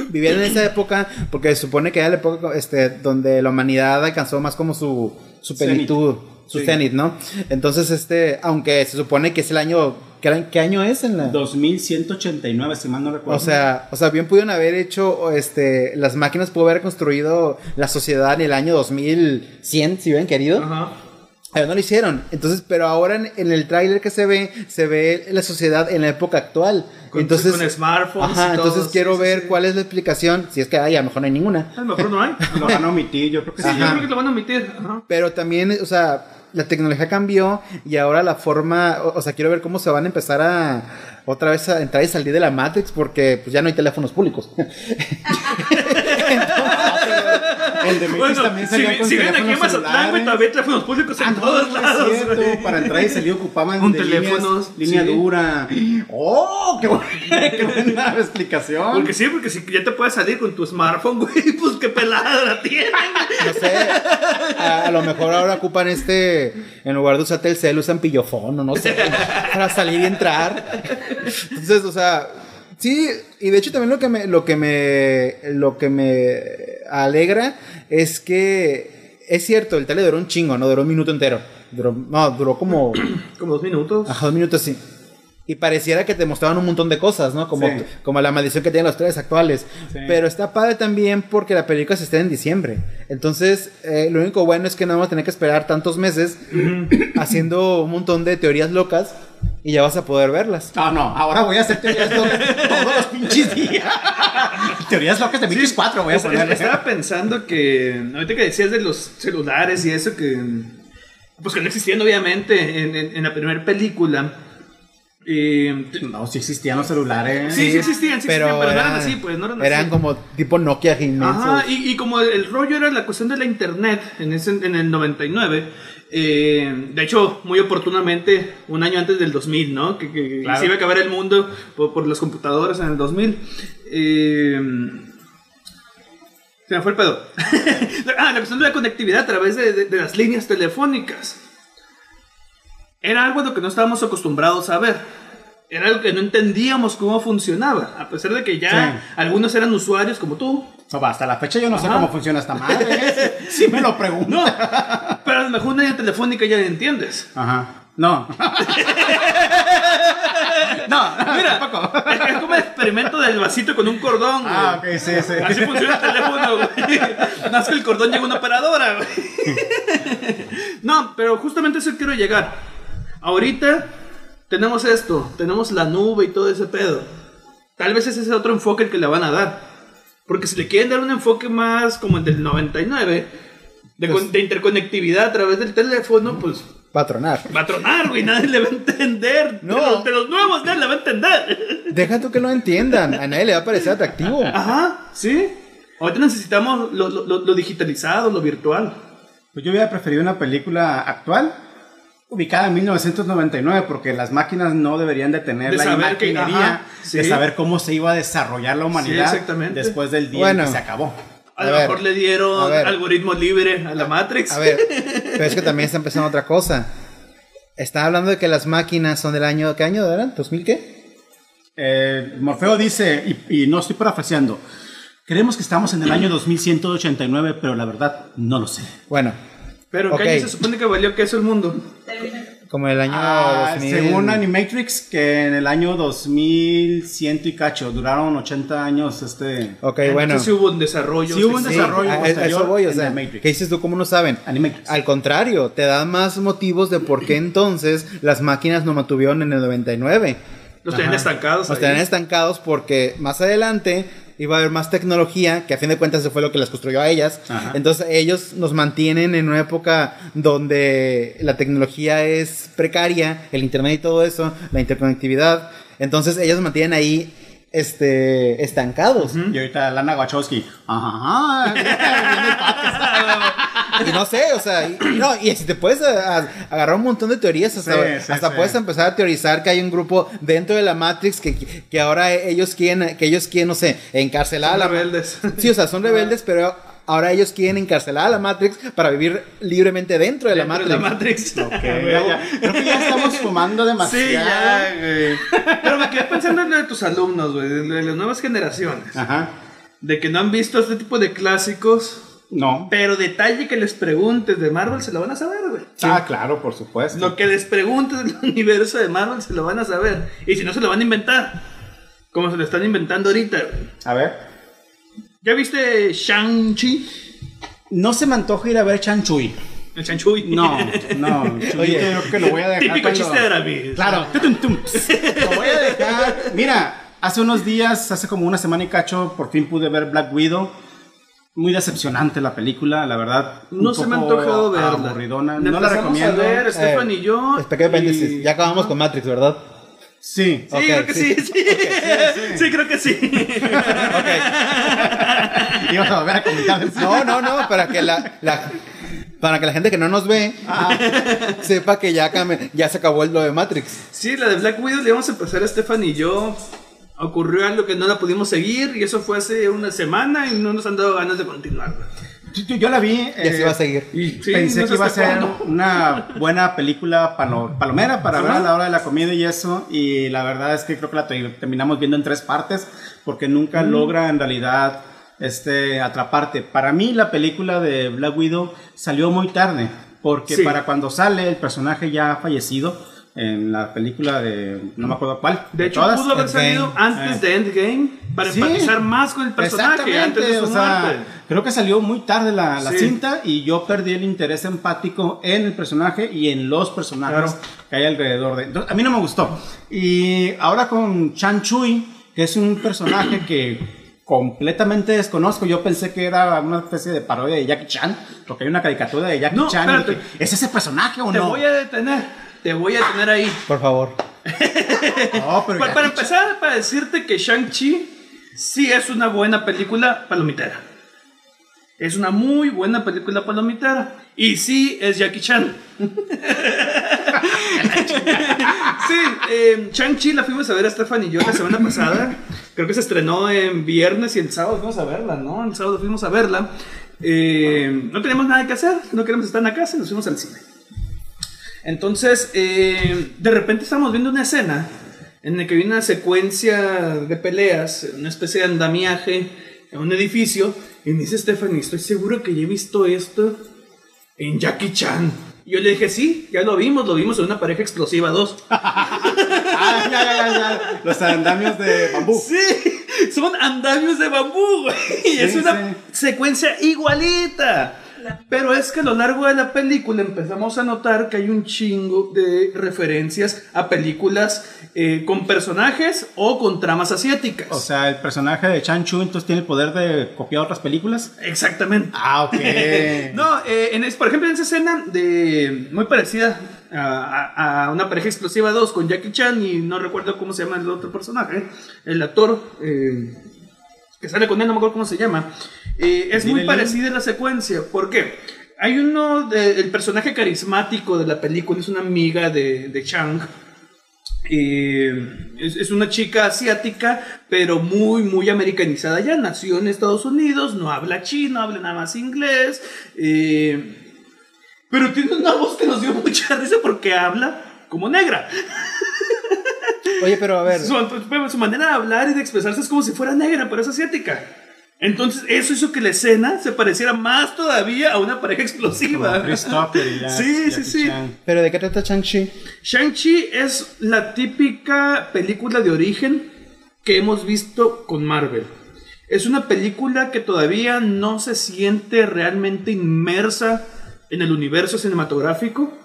vivían en esa época porque se supone que era la época este, donde la humanidad alcanzó más como su, su plenitud, su Sí. cenit, ¿no? Entonces, este, aunque se supone que es el año, ¿qué, era- qué año es en la...? 2189, si mal no recuerdo. O sea, o sea, bien pudieron haber hecho, este, las máquinas pudo haber construido la sociedad en el año 2100, si hubieran querido. Ajá. Pero no lo hicieron. Entonces, pero ahora en, en el tráiler que se ve, se ve la sociedad en la época actual. Con, entonces, con smartphones. ajá, y todo, entonces sí, quiero sí, ver sí. cuál es la explicación. Si es que hay, a lo mejor no hay ninguna. A lo mejor no hay. lo van a omitir, yo creo que Sí, sí. yo creo que lo van a omitir. Ajá. Pero también, o sea, la tecnología cambió y ahora la forma, o, o sea, quiero ver cómo se van a empezar a otra vez a entrar y salir de la Matrix porque pues ya no hay teléfonos públicos. El de Matrix Bueno, también si, salía con si ven aquí en Mazatlán, güey, todavía teléfonos públicos en Ah, todos no es lados, cierto. Para entrar y salir ocupaban Un de teléfonos, líneas- línea sí. dura. ¡Oh! ¡Qué buena, qué buena explicación! Porque sí, porque si ya te puedes salir con tu smartphone, güey, pues qué pelada la tienen. No sé, a, a lo mejor ahora ocupan este, en lugar de usar Telcel, usan pillofón o no sé, para salir y entrar. Entonces, o sea, sí, y de hecho también lo que me, lo que me, lo que me alegra es que es cierto, el tele duró un chingo, no duró un minuto entero. Duró, no, duró como, Como dos minutos. ajá, dos minutos sí. Y pareciera que te mostraban un montón de cosas, ¿no? Como, Sí. como la maldición que tienen los tres actuales. Sí. Pero está padre también porque la película se estrena en diciembre. Entonces, eh, lo único bueno es que no vamos a tener que esperar tantos meses haciendo un montón de teorías locas y ya vas a poder verlas. No, no, ahora voy a hacer teorías locas todos los pinches días. teorías locas de Matrix 4 voy a poner. Estaba pensando que, ahorita que decías de los celulares y eso, que pues que no existían obviamente en, en- en la primera película. Eh, No, sí existían los celulares. Sí, sí existían, sí existían, pero no eran así, pues, no eran así. Eran como tipo Nokia inmensos. Ajá, y, y como el, el rollo era la cuestión de la internet en, ese, en el 99, eh, de hecho, muy oportunamente, un año antes del 2000, ¿no? Que, que- Claro. se iba a acabar el mundo por, por las computadoras en el 2000. Eh, se me fue el pedo. ah, la cuestión de la conectividad a través de, de- de las líneas telefónicas. Era algo de lo que no estábamos acostumbrados a ver. Era algo que no entendíamos cómo funcionaba. A pesar de que ya Sí. algunos eran usuarios como tú. No, va, hasta la fecha yo no sé cómo funciona esta madre. ¿eh? Sí me lo pregunto. No, pero a lo mejor una telefónica ya la entiendes. Ajá. No. no, Mira, tampoco. es, es como el experimento del vasito con un cordón. güey. Ah, ok, sí, sí. Así funciona el teléfono, güey. Nada más que el cordón llega a una operadora, güey. No, pero justamente eso quiero llegar. Ahorita tenemos esto, tenemos la nube y todo ese pedo. Tal vez ese es otro enfoque el que le van a dar. Porque si le quieren dar un enfoque más como el del 99, de, Pues- de interconectividad a través del teléfono, pues Patronar. va a tronar, güey, nadie le va a entender. No. De, los, de los nuevos nadie le va a entender. Deja tú que lo entiendan. A nadie le va a parecer atractivo. Ajá, sí. Ahorita necesitamos lo- lo- lo digitalizado, lo virtual. Pues yo hubiera preferido una película actual, ubicada en 1999, porque las máquinas no deberían de tener De la que- ajá, de saber cómo se iba a desarrollar la humanidad Sí, exactamente. después del día Bueno. en que se acabó. A, A lo ver, mejor le dieron algoritmo libre a la Matrix. A ver, pero es que también está empezando otra cosa. Está hablando de que las máquinas son del año. ¿Qué año eran? ¿2000 qué? Eh, Morfeo dice, y, y no estoy parafraseando, creemos que estamos en el año 2189, pero la verdad no lo sé. Bueno, Pero ¿qué ok. año se supone que valió que eso el mundo? como el año Ah, 2000. según Animatrix, que en el año 2100 y cacho, duraron 80 años este... Ok, bueno. Entonces sí hubo un desarrollo. Sí hubo un Sí, desarrollo a- a posterior eso voy, o en sea, The Matrix. ¿qué dices tú? ¿Cómo no saben? Animatrix. Al contrario, te da más motivos de por qué entonces las máquinas no mantuvieron en el 99. Los tenían estancados. Los tenían estancados porque más adelante iba a haber más tecnología, que a fin de cuentas eso fue lo que las construyó a ellas. Ajá. Entonces ellos nos mantienen en una época donde la tecnología es precaria, el internet y todo eso, la interconectividad. Entonces ellos nos mantienen ahí este, estancados. Y ahorita Lana Wachowski. Ajá. podcast. Y no sé, o sea, y, no, y si te puedes a- a- agarrar un montón de teorías, hasta, Sí, sí, hasta sí. puedes empezar a teorizar que hay un grupo dentro de la Matrix que, que ahora ellos quieren, que ellos quieren, no sé, encarcelar a la rebeldes. Sí, o sea, son rebeldes, pero ahora ellos quieren encarcelar a la Matrix para vivir libremente dentro de la Dentro Matrix. de la Matrix. Ok, ya, ya. Creo que ya estamos fumando demasiado. Sí, ya, güey. Pero me quedé pensando en lo de tus alumnos, güey, de las nuevas generaciones. Ajá. De que no han visto este tipo de clásicos. No. Pero detalle que les preguntes de Marvel se lo van a saber, güey. Ah, claro, por supuesto. Lo que les preguntes del universo de Marvel se lo van a saber. Y si no, se lo van a inventar. Como se lo están inventando ahorita. güey. A ver. ¿Ya viste Shang-Chi? No se me antoja ir a ver Chanchuy. El Shang-Chi. No, no. Oye, creo que lo voy a dejar. Típico cuando- chiste de Aramis. Claro. Lo voy a dejar. Mira, hace unos días, hace como una semana y cacho, por fin pude ver Black Widow. Muy decepcionante la película, la verdad. un No se me ha antojado verla. Aburridona. La No la recomiendo. a ver, Estefan y yo. Eh, pequeño paréntesis, y- ya acabamos con Matrix, ¿verdad? Sí. Sí, Ok, creo que sí, sí. sí. Sí, creo que sí. Ibas a volver a comentar. No, no, no, para que la, la- para que la gente que no nos ve sepa que ya, ya se acabó lo de Matrix. Sí, la de Black Widow le íbamos a empezar a Estefan y yo. Ocurrió algo que no la pudimos seguir y eso fue hace una semana y no nos han dado ganas de continuar. Yo, la vi. Y así va a seguir. Y sí, Pensé no que iba a ser cuándo. una buena película palo- palomera para Ajá. ver a la hora de la comida y eso. Y la verdad es que creo que la te- terminamos viendo en tres partes porque nunca logra en realidad este, atraparte. Para mí la película de Black Widow salió muy tarde porque Sí. para cuando sale el personaje ya ha fallecido en la película de no me acuerdo cuál. De hecho, todas. pudo haber Endgame. salido antes Eh. de Endgame para Sí. empatizar más con el personaje antes de su o sea, muerte. creo que salió muy tarde la, la Sí. cinta y yo perdí el interés empático en el personaje y en los personajes Claro. que hay alrededor de. Entonces, a mí no me gustó. Y ahora con Chan Chui, que es un personaje que completamente desconozco. Yo pensé que era una especie de parodia de Jackie Chan, porque hay una caricatura de Jackie No, Chan. dije, ¿Es ese personaje o Te no? voy a detener. Te voy a detener ahí. Por favor. No, pero para empezar, para decirte que Shang-Chi sí es una buena película palomitera. Es una muy buena película palomitera. Y sí es Jackie Chan. sí, eh, Shang-Chi la fuimos a ver a Stefan y yo la semana pasada. Creo que se estrenó en viernes y el sábado fuimos a verla, ¿no? El sábado fuimos a verla. Eh, no teníamos nada que hacer, no queremos estar en la casa y nos fuimos al cine. Entonces, eh, de repente estamos viendo una escena en la que viene una secuencia de peleas, una especie de andamiaje en un edificio. Y me dice Stephanie, estoy seguro que ya he visto esto en Jackie Chan. Y yo le dije, sí, ya lo vimos, lo vimos en una pareja explosiva 2. Ah, ya, ya, ya, ya. Los andamios de bambú. Sí, son andamios de bambú, güey. es Sí, una secuencia igualita. Pero es que a lo largo de la película empezamos a notar que hay un chingo de referencias a películas eh, con personajes o con tramas asiáticas. O sea, el personaje de Chan Chu entonces tiene el poder de copiar otras películas. Exactamente. Ah, ok. No, eh, en es- por ejemplo, en esa escena de muy parecida a una pareja explosiva 2 con Jackie Chan y no recuerdo cómo se llama el otro personaje, el actor eh, que sale con él, no me acuerdo cómo se llama. Eh, es muy parecida la secuencia. ¿Por qué? Hay uno, de- el personaje carismático de la película es una amiga de, de Chang. Eh, es, es una chica asiática, pero muy, muy americanizada. Ya nació en Estados Unidos, no habla chino, habla nada más inglés. eh, pero tiene una voz que nos dio mucha risa porque habla como negra. Oye, pero a ver, Su, su manera de hablar y de expresarse es como si fuera negra, pero es asiática. Entonces, eso hizo que la escena se pareciera más todavía a una pareja explosiva. Ya- Sí, sí, sí. Chan. pero ¿de qué trata Shang-Chi? Shang-Chi es la típica película de origen que hemos visto con Marvel. Es una película que todavía no se siente realmente inmersa en el universo cinematográfico.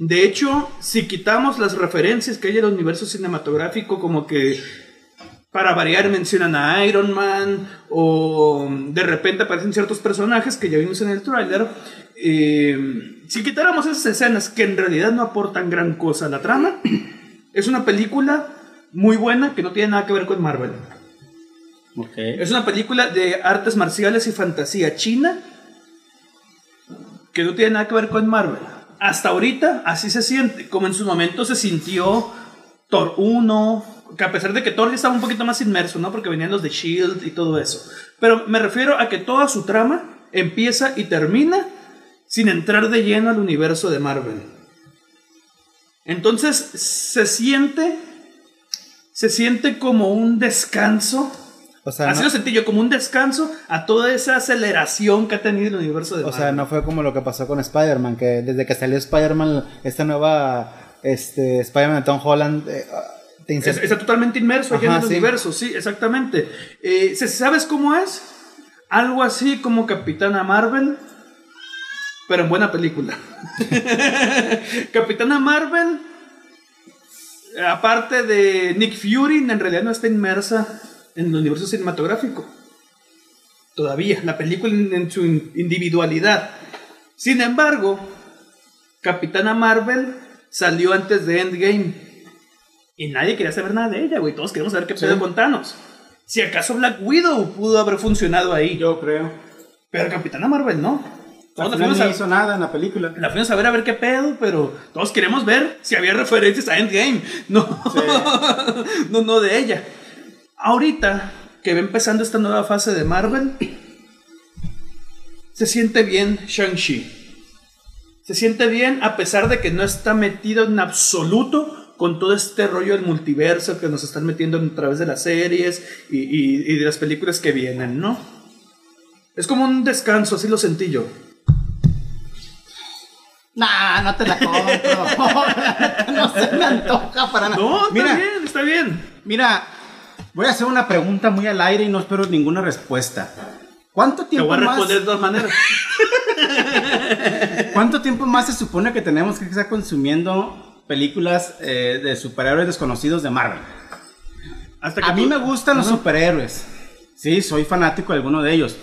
De hecho, si quitamos las referencias que hay en el universo cinematográfico, como que para variar mencionan a Iron Man o de repente aparecen ciertos personajes que ya vimos en el tráiler. eh, si quitáramos esas escenas que en realidad no aportan gran cosa a la trama, es una película muy buena que no tiene nada que ver con Marvel. Ok. Es una película de artes marciales y fantasía china que no tiene nada que ver con Marvel. Hasta ahorita así se siente, como en su momento se sintió Thor 1, que a pesar de que Thor ya estaba un poquito más inmerso, ¿no? Porque venían los de Shield y todo eso. Pero me refiero a que toda su trama empieza y termina sin entrar de lleno al universo de Marvel. Entonces se siente se siente como un descanso O sea, Así no, lo sentí yo, como un descanso a toda esa aceleración que ha tenido el universo de o sea, no fue como lo que pasó con Spider-Man, que desde que salió Spider-Man, esta nueva este, Spider-Man de Tom Holland, eh, te Es- está totalmente inmerso allá en el sí. universo, sí, exactamente. Eh, ¿se- ¿Sabes cómo es? Algo así como Capitana Marvel, pero en buena película. Capitana Marvel, aparte de Nick Fury, en realidad no está inmersa en el universo cinematográfico. Todavía, la película en, en su in- individualidad. Sin embargo, Capitana Marvel salió antes de Endgame. Y nadie quería saber nada de ella, güey. Todos queremos saber qué pedo con Thanos. Si acaso Black Widow pudo haber funcionado ahí. Yo creo. Pero Capitana Marvel no. Todos la final fuimos, no a, hizo nada en la película. la fuimos a ver a ver qué pedo, pero todos queremos ver si había referencias a Endgame. No, no, no de ella. Ahorita que va empezando esta nueva fase de Marvel, se siente bien Shang-Chi. Se siente bien a pesar de que no está metido en absoluto con todo este rollo del multiverso que nos están metiendo a través de las series y, y- y de las películas que vienen, ¿no? Es como un descanso, así lo sentí yo. Nah, no te la compro. no se me antoja para nada. No, está mira, bien, está bien. mira, voy a hacer una pregunta muy al aire y no espero ninguna respuesta. ¿Cuánto Te tiempo voy a más? responder de todas maneras. ¿Cuánto tiempo más se supone que tenemos que estar consumiendo películas eh, de superhéroes desconocidos de Marvel? Hasta que A mí tú- me gustan los superhéroes. Sí, soy fanático de alguno de ellos.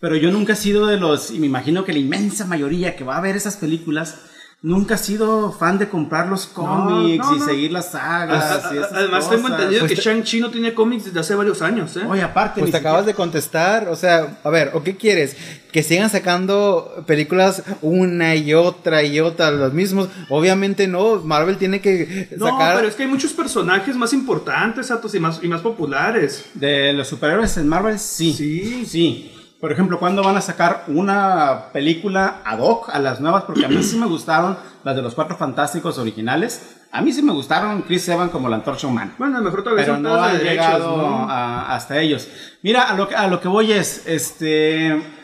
Pero yo nunca he sido de los, y me imagino que la inmensa mayoría que va a ver esas películas, nunca he sido fan de comprar los cómics no, y no. seguir las sagas. A- a- y esas Además, tengo entendido que Pues te- Shang-Chi no tiene cómics desde hace varios años, ¿eh? Oye, aparte, Pues te acabas de contestar, o sea, a ver, ¿o qué quieres? Que sigan sacando películas una y otra y otra, los mismos. Obviamente no, Marvel tiene que no, sacar... pero es que hay muchos personajes más importantes, Atos, y más, y más populares. De los superhéroes en Marvel, sí. Sí. Sí. Por ejemplo, ¿cuándo van a sacar una película ad hoc a las nuevas? Porque a mí sí me gustaron las de los Cuatro Fantásticos originales. A mí sí me gustaron Chris Evans como la Antorcha Humana. Bueno, mejor todavía Pero no han derechos, llegado ¿no? a- hasta ellos. Mira, a lo, que- a lo que voy es, este...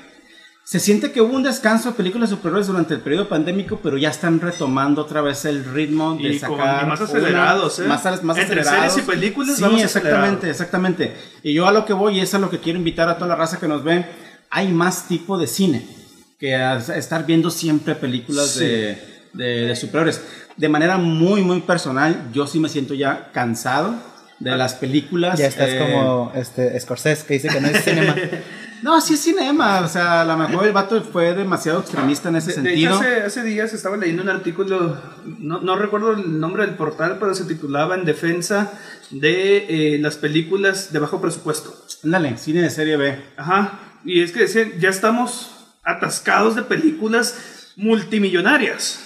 Se siente que hubo un descanso de películas superhéroes durante el periodo pandémico, pero ya están retomando otra vez el ritmo de Y con- sacar y más una- acelerados, ¿eh? más, más Entre acelerados. series y películas Sí, vamos exactamente, exactamente. Y yo a lo que voy y es a lo que quiero invitar a toda la raza que nos ve. Hay más tipo de cine. que estar viendo siempre películas de, de, de superhéroes. De manera muy, muy personal, yo sí me siento ya cansado de las películas. Ya estás eh, como este Scorsese que dice que no es cinema. No, sí es cinema. O sea, a lo mejor el vato fue demasiado extremista en ese De, de sentido. hecho, hace, hace días estaba leyendo un artículo, no, no recuerdo el nombre del portal, pero se titulaba En defensa de eh, las películas de bajo presupuesto. Ándale, cine de serie B. Ajá, y es que decían, ya estamos atascados de películas multimillonarias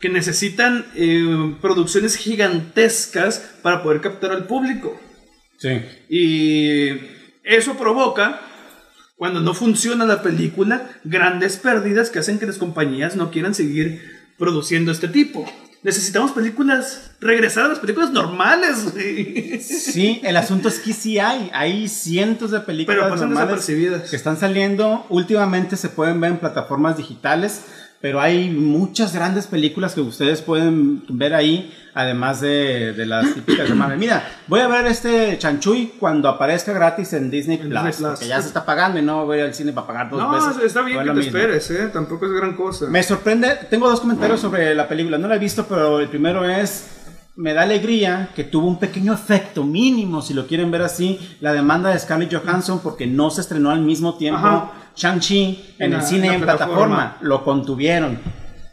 que necesitan eh, producciones gigantescas para poder captar al público. Sí. Y eso provoca, cuando no funciona la película, grandes pérdidas que hacen que las compañías no quieran seguir produciendo este tipo. Necesitamos películas, regresar a las películas normales. güey. Sí, el asunto es que sí hay. Hay cientos de películas Pero normales que están saliendo. Últimamente se pueden ver en plataformas digitales. Pero hay muchas grandes películas que ustedes pueden ver ahí, además de, de las típicas de Marvel. Mira, voy a ver este Chanchuy cuando aparezca gratis en Disney Plus, Disney Plus. ya se está pagando y no voy al cine para pagar dos No, veces. está bien que te mismo. esperes, ¿eh? Tampoco es gran cosa. Me sorprende, tengo dos comentarios sobre la película, no la he visto, pero el primero es, me da alegría que tuvo un pequeño efecto mínimo, si lo quieren ver así, la demanda de Scarlett Johansson porque no se estrenó al mismo tiempo Ajá. Shang-Chi en, En el cine en en la plataforma. plataforma. lo contuvieron.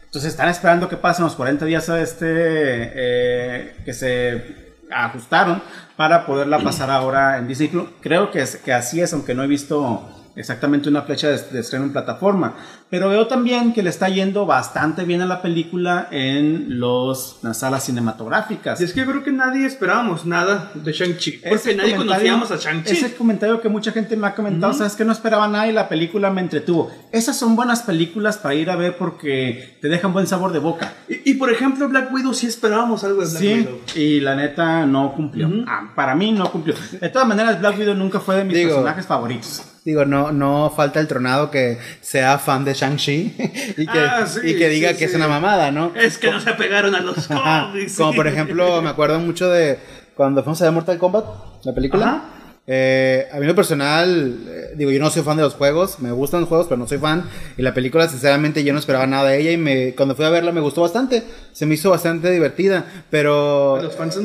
Entonces están esperando que pasen los 40 días a este, eh, que se ajustaron para poderla pasar ahora en Disney Plus. Creo que, es- que así es, aunque no he visto exactamente una fecha de, de estreno en plataforma. Pero veo también que le está yendo bastante bien a la película en los, las salas cinematográficas. Y es que creo que nadie esperábamos nada de Shang-Chi. Ese Porque nadie conocíamos a Shang-Chi. Es el comentario que mucha gente me ha comentado. Sabes que no esperaba nada y la película me entretuvo. Esas son buenas películas para ir a ver porque te dejan buen sabor de boca. Y, y, por ejemplo, Black Widow sí esperábamos algo de Black Sí, Widow. y la neta no cumplió. Ah, para mí no cumplió. De todas maneras, Black Widow nunca fue de mis Digo- personajes favoritos. Digo, no, no falta el tronado que sea fan de Shang-Chi y, que, Ah, sí, y que diga sí, que es una mamada, ¿no? Es que no se apegaron a los cómics. Como por ejemplo, me acuerdo mucho de cuando fuimos a ver Mortal Kombat, la película. Ajá. Eh, a mí lo personal, eh, digo, yo no soy fan de los juegos, me gustan los juegos, pero no soy fan. Y la película, sinceramente, yo no esperaba nada de ella y me, cuando fui a verla me gustó bastante. Se me hizo bastante divertida, pero los fans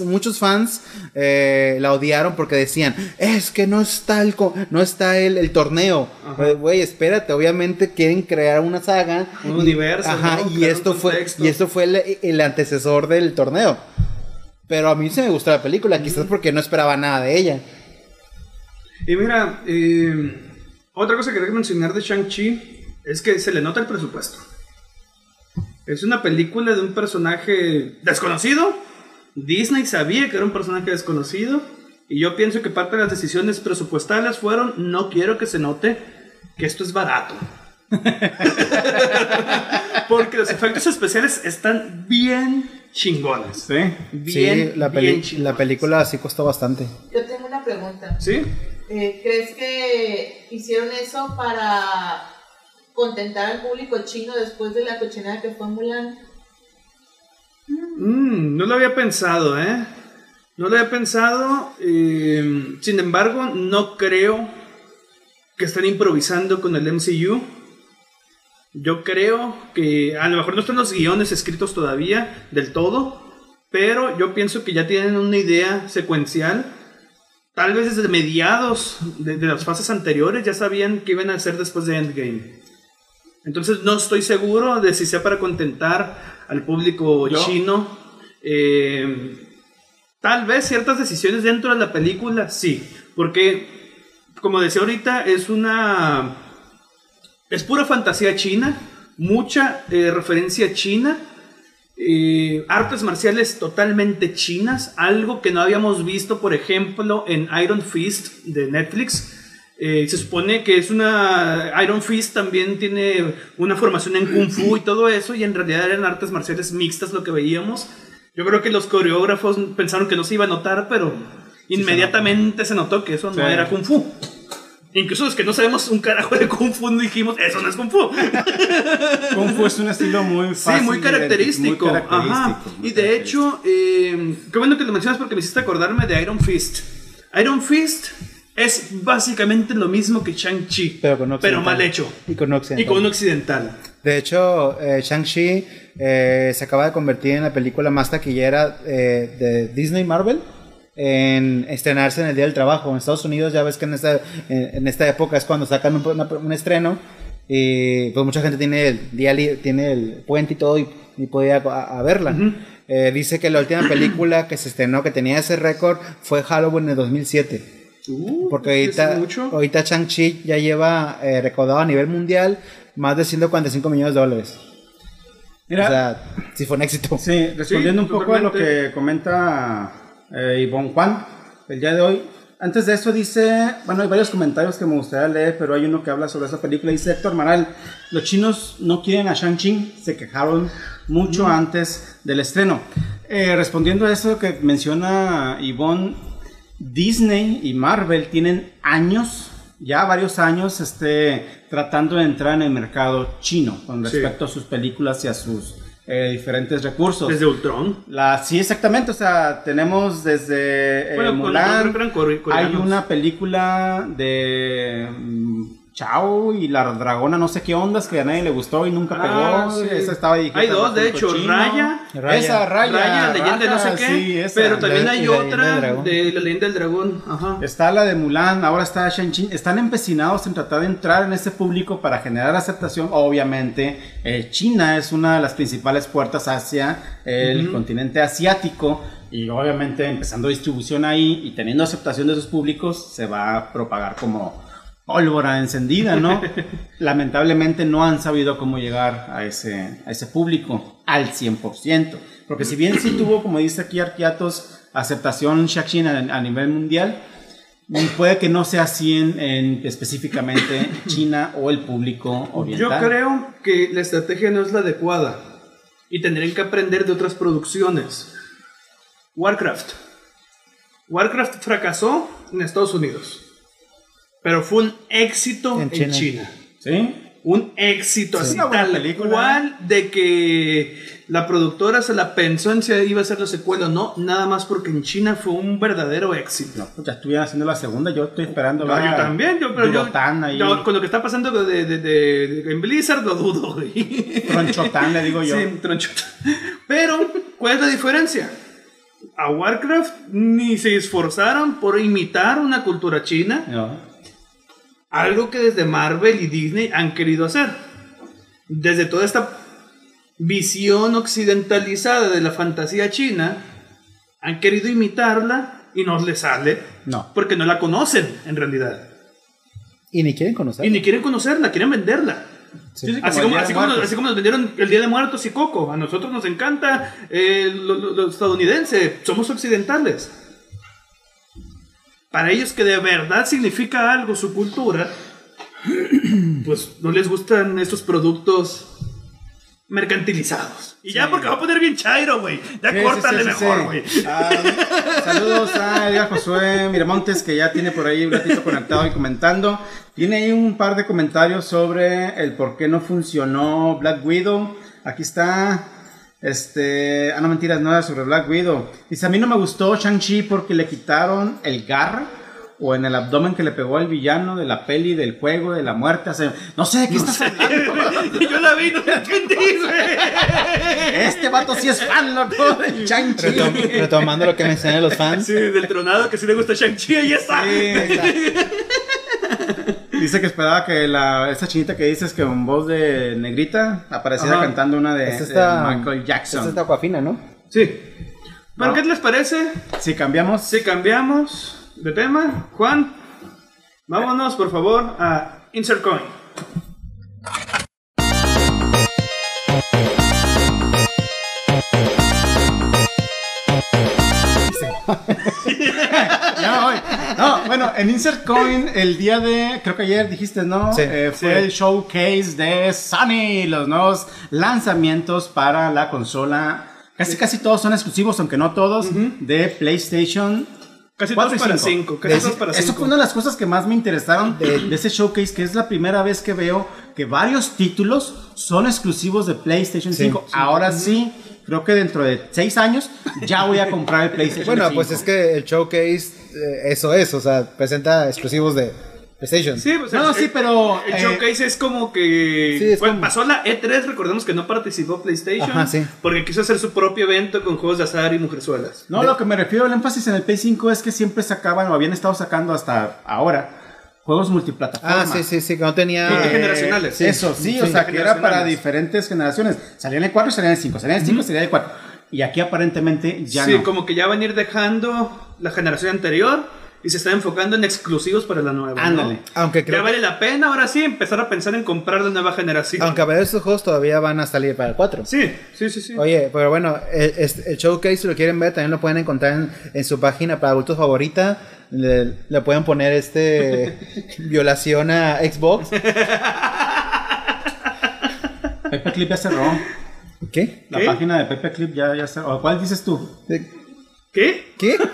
los muchos fans eh, la odiaron porque decían, es que no está el, co- no está el, el torneo. Güey, espérate, obviamente quieren crear una saga. Un universo, Ajá, ¿no? y Crear un esto fue, y esto fue el, el antecesor del torneo. Pero a mí sí me gustó la película, quizás porque no esperaba nada de ella. Y mira, eh, otra cosa que quería mencionar de Shang-Chi es que se le nota el presupuesto. Es una película de un personaje desconocido. Disney sabía que era un personaje desconocido. Y yo pienso que parte de las decisiones presupuestales fueron, no quiero que se note que esto es barato. Porque los efectos especiales están bien chingones. Sí. Bien, sí, la, bien peli- chingones. la película sí costó bastante. Yo tengo una pregunta. ¿Sí? Eh, ¿Crees que hicieron eso para contentar al público chino después de la cochinada que fue Mulan? Mm, no lo había pensado, ¿eh? No lo había pensado. eh, sin embargo, no creo que estén improvisando con el MCU. Yo creo que a lo mejor no están los guiones escritos todavía del todo, pero yo pienso que ya tienen una idea secuencial. Tal vez desde mediados de, de las fases anteriores ya sabían qué iban a hacer después de Endgame. Entonces no estoy seguro de si sea para contentar al público Yo- chino. Eh, tal vez ciertas decisiones dentro de la película, sí. Porque, como decía ahorita, es una... Es pura fantasía china. Mucha eh, referencia china. eh, artes marciales totalmente chinas. Algo que no habíamos visto, por ejemplo, en Iron Fist de Netflix. Eh, se supone que es una. Iron Fist también tiene una formación en Kung Fu y todo eso, y en realidad eran artes marciales mixtas lo que veíamos. Yo creo que los coreógrafos pensaron que no se iba a notar, pero inmediatamente se notó que eso no Sí. era Kung Fu. Incluso los que no sabemos un carajo de Kung Fu dijimos, eso no es Kung Fu. Kung Fu es un estilo muy Sí, fácil muy de característico. identificar, muy característico, Ajá. muy Y de hecho, eh, qué bueno que lo mencionas porque me hiciste acordarme de Iron Fist. Iron Fist Es básicamente lo mismo que Shang-Chi, Pero pero mal hecho. Y con un occidental. Y con un occidental. De hecho, eh, Shang-Chi eh, se acaba de convertir en la película más taquillera eh, de Disney Marvel en estrenarse en el Día del Trabajo. En Estados Unidos ya ves que en esta, en, en esta época es cuando sacan un, una- un estreno y pues mucha gente tiene el día li- tiene el puente y todo y, y puede ir a, a verla. Eh, dice que la última película que se estrenó que tenía ese récord fue Halloween en 2007. Uh, Porque ¿es ahorita, ahorita Shang-Chi ya lleva eh, recaudado a nivel mundial más de 145 millones de dólares. Mira, O sea, sí fue un éxito. Sí, respondiendo Sí, un poco a lo que comenta eh, Ivonne Juan el día de hoy. Antes de eso dice, bueno, hay varios comentarios que me gustaría leer, pero hay uno que habla sobre esa película. Dice Héctor Maral, los chinos no quieren a Shang-Chi, se quejaron mucho antes del estreno. Eh, respondiendo a eso que menciona Ivonne, Disney y Marvel tienen años, ya varios años, este, tratando de entrar en el mercado chino con Sí. respecto a sus películas y a sus eh, diferentes recursos. Desde Ultron. La, sí, exactamente. O sea, tenemos desde eh, Bueno, Mulan. Hay una película de mm, Chao y la dragona, no sé qué ondas, que a nadie le gustó y nunca Ah, pegó. sí. Esa estaba dirigida Hay dos, de hecho. Raya. Raya. Esa, Raya. Raya, leyenda de no sé qué. sí, esa. pero también La- hay la otra dragón. de la leyenda del dragón. Ajá. Está la de Mulan, ahora está Shang-Chi. Están empecinados en tratar de entrar en ese público para generar aceptación. Obviamente, eh, China es una de las principales puertas hacia el continente asiático. Y obviamente, empezando distribución ahí y teniendo aceptación de sus públicos, se va a propagar como pólvora encendida, ¿no? Lamentablemente no han sabido cómo llegar a ese, a ese público al 100%. Porque si bien sí tuvo, como dice aquí Arquiatos, aceptación Shang-Chi a, a nivel mundial, puede que no sea así en, en específicamente China o el público Yo oriental. creo que la estrategia no es la adecuada y tendrían que aprender de otras producciones. Warcraft. Warcraft fracasó en Estados Unidos, pero fue un éxito en En China. China. ¿Sí? Un éxito Sí. así Una buena tal película. cual de que la productora se la pensó en si iba a ser la secuela o no, nada más porque en China fue un verdadero éxito. No, pues ya estuvieran haciendo la segunda, yo estoy esperando No, yo también, yo, pero yo, yo con lo que está pasando de, de- de- de- en Blizzard lo dudo, güey. Tronchotán, le digo yo. Sí, tronchota. Pero, ¿cuál es la diferencia? A Warcraft ni se esforzaron por imitar una cultura china, No. Algo que desde Marvel y Disney han querido hacer. Desde toda esta visión occidentalizada de la fantasía china, han querido imitarla y no les sale No. porque no la conocen en realidad. Y ni quieren conocer. Y ni quieren conocerla, quieren venderla. Sí, sí, Así como, así, como, Muertos. así como nos vendieron el Día de Muertos y Coco. A nosotros nos encanta eh, lo, lo- lo estadounidense. Somos occidentales. Para ellos que de verdad significa algo su cultura, pues no les gustan estos productos mercantilizados. Y ya porque va a poner bien chairo, güey. Ya Sí, córtale sí, mejor, güey. Ah, saludos a Edgar Josué Miramontes, que ya tiene por ahí un ratito conectado y comentando. Tiene ahí un par de comentarios sobre el por qué no funcionó Black Widow. Aquí está. Este. Ah, no, mentiras, no era sobre Black Widow. Dice: A mí no me gustó Shang-Chi porque le quitaron el garra. O en el abdomen que le pegó al villano de la peli, del juego, de la muerte. o sea, no sé de qué estás hablando. Yo la vi, no la entendí, güey. Este vato sí es fan, loco, de Shang-Chi. Retom- retomando lo que mencioné los fans. Sí, del tronado que sí le gusta Shang-Chi, ahí está. Dice que esperaba que la, esa chinita que dices que con voz de negrita apareciera Ajá. cantando una de, Esta Michael Jackson. Esta está Aquafina, ¿no? Sí. ¿Pero No. qué les parece? Si cambiamos, Si cambiamos de tema, Juan, vámonos por favor a Insert Coin. ya me voy. No, bueno, en Insert Coin, el día de, creo que ayer dijiste, ¿no? Sí. Eh, fue Sí. el showcase de Sony, los nuevos lanzamientos para la consola. Casi, casi todos son exclusivos, aunque no todos, de PlayStation Casi todos para cinco. 5. Casi todos para Eso 5. fue una de las cosas que más me interesaron de, de ese showcase, que es la primera vez que veo que varios títulos son exclusivos de PlayStation 5. Ahora sí, creo que dentro de seis años ya voy a comprar el PlayStation Bueno, 5. pues es que el showcase, eh, eso es, o sea, presenta exclusivos de PlayStation. Sí, pues No, el- sí, pero, El eh, showcase es como que. Sí, es bueno, como- pasó la E3, recordemos que no participó PlayStation. Ajá, sí. Porque quiso hacer su propio evento con juegos de azar y mujerzuelas. No, lo que me refiero al énfasis en el Play 5 es que siempre sacaban o habían estado sacando hasta ahora juegos multiplataforma. Ah, sí, sí, sí, que no tenía... Eh, Eso, sí, o Sí. sea, que era para Generacionales. diferentes generaciones. Salía en el 4, salía en el 5, salía en el 5, salía en el 4. Y aquí aparentemente ya sí, no. como que ya van a ir dejando la generación anterior y se están enfocando en exclusivos para la nueva. ¿no? Ándale. Aunque creo Ya vale la pena ahora sí empezar a pensar en comprar la nueva generación. Aunque a ver, estos juegos todavía van a salir para el 4. Sí, sí, sí, sí. Oye, pero bueno, el, este- el showcase, si lo quieren ver, también lo pueden encontrar en, en su página para adultos favorita. Le, le pueden poner este violación a Xbox. Pepe Clip ya cerró. ¿Qué? La ¿Qué? página de Pepe Clip ya, ya cerró. ¿O ¿Cuál dices tú? ¿Qué? ¿Qué?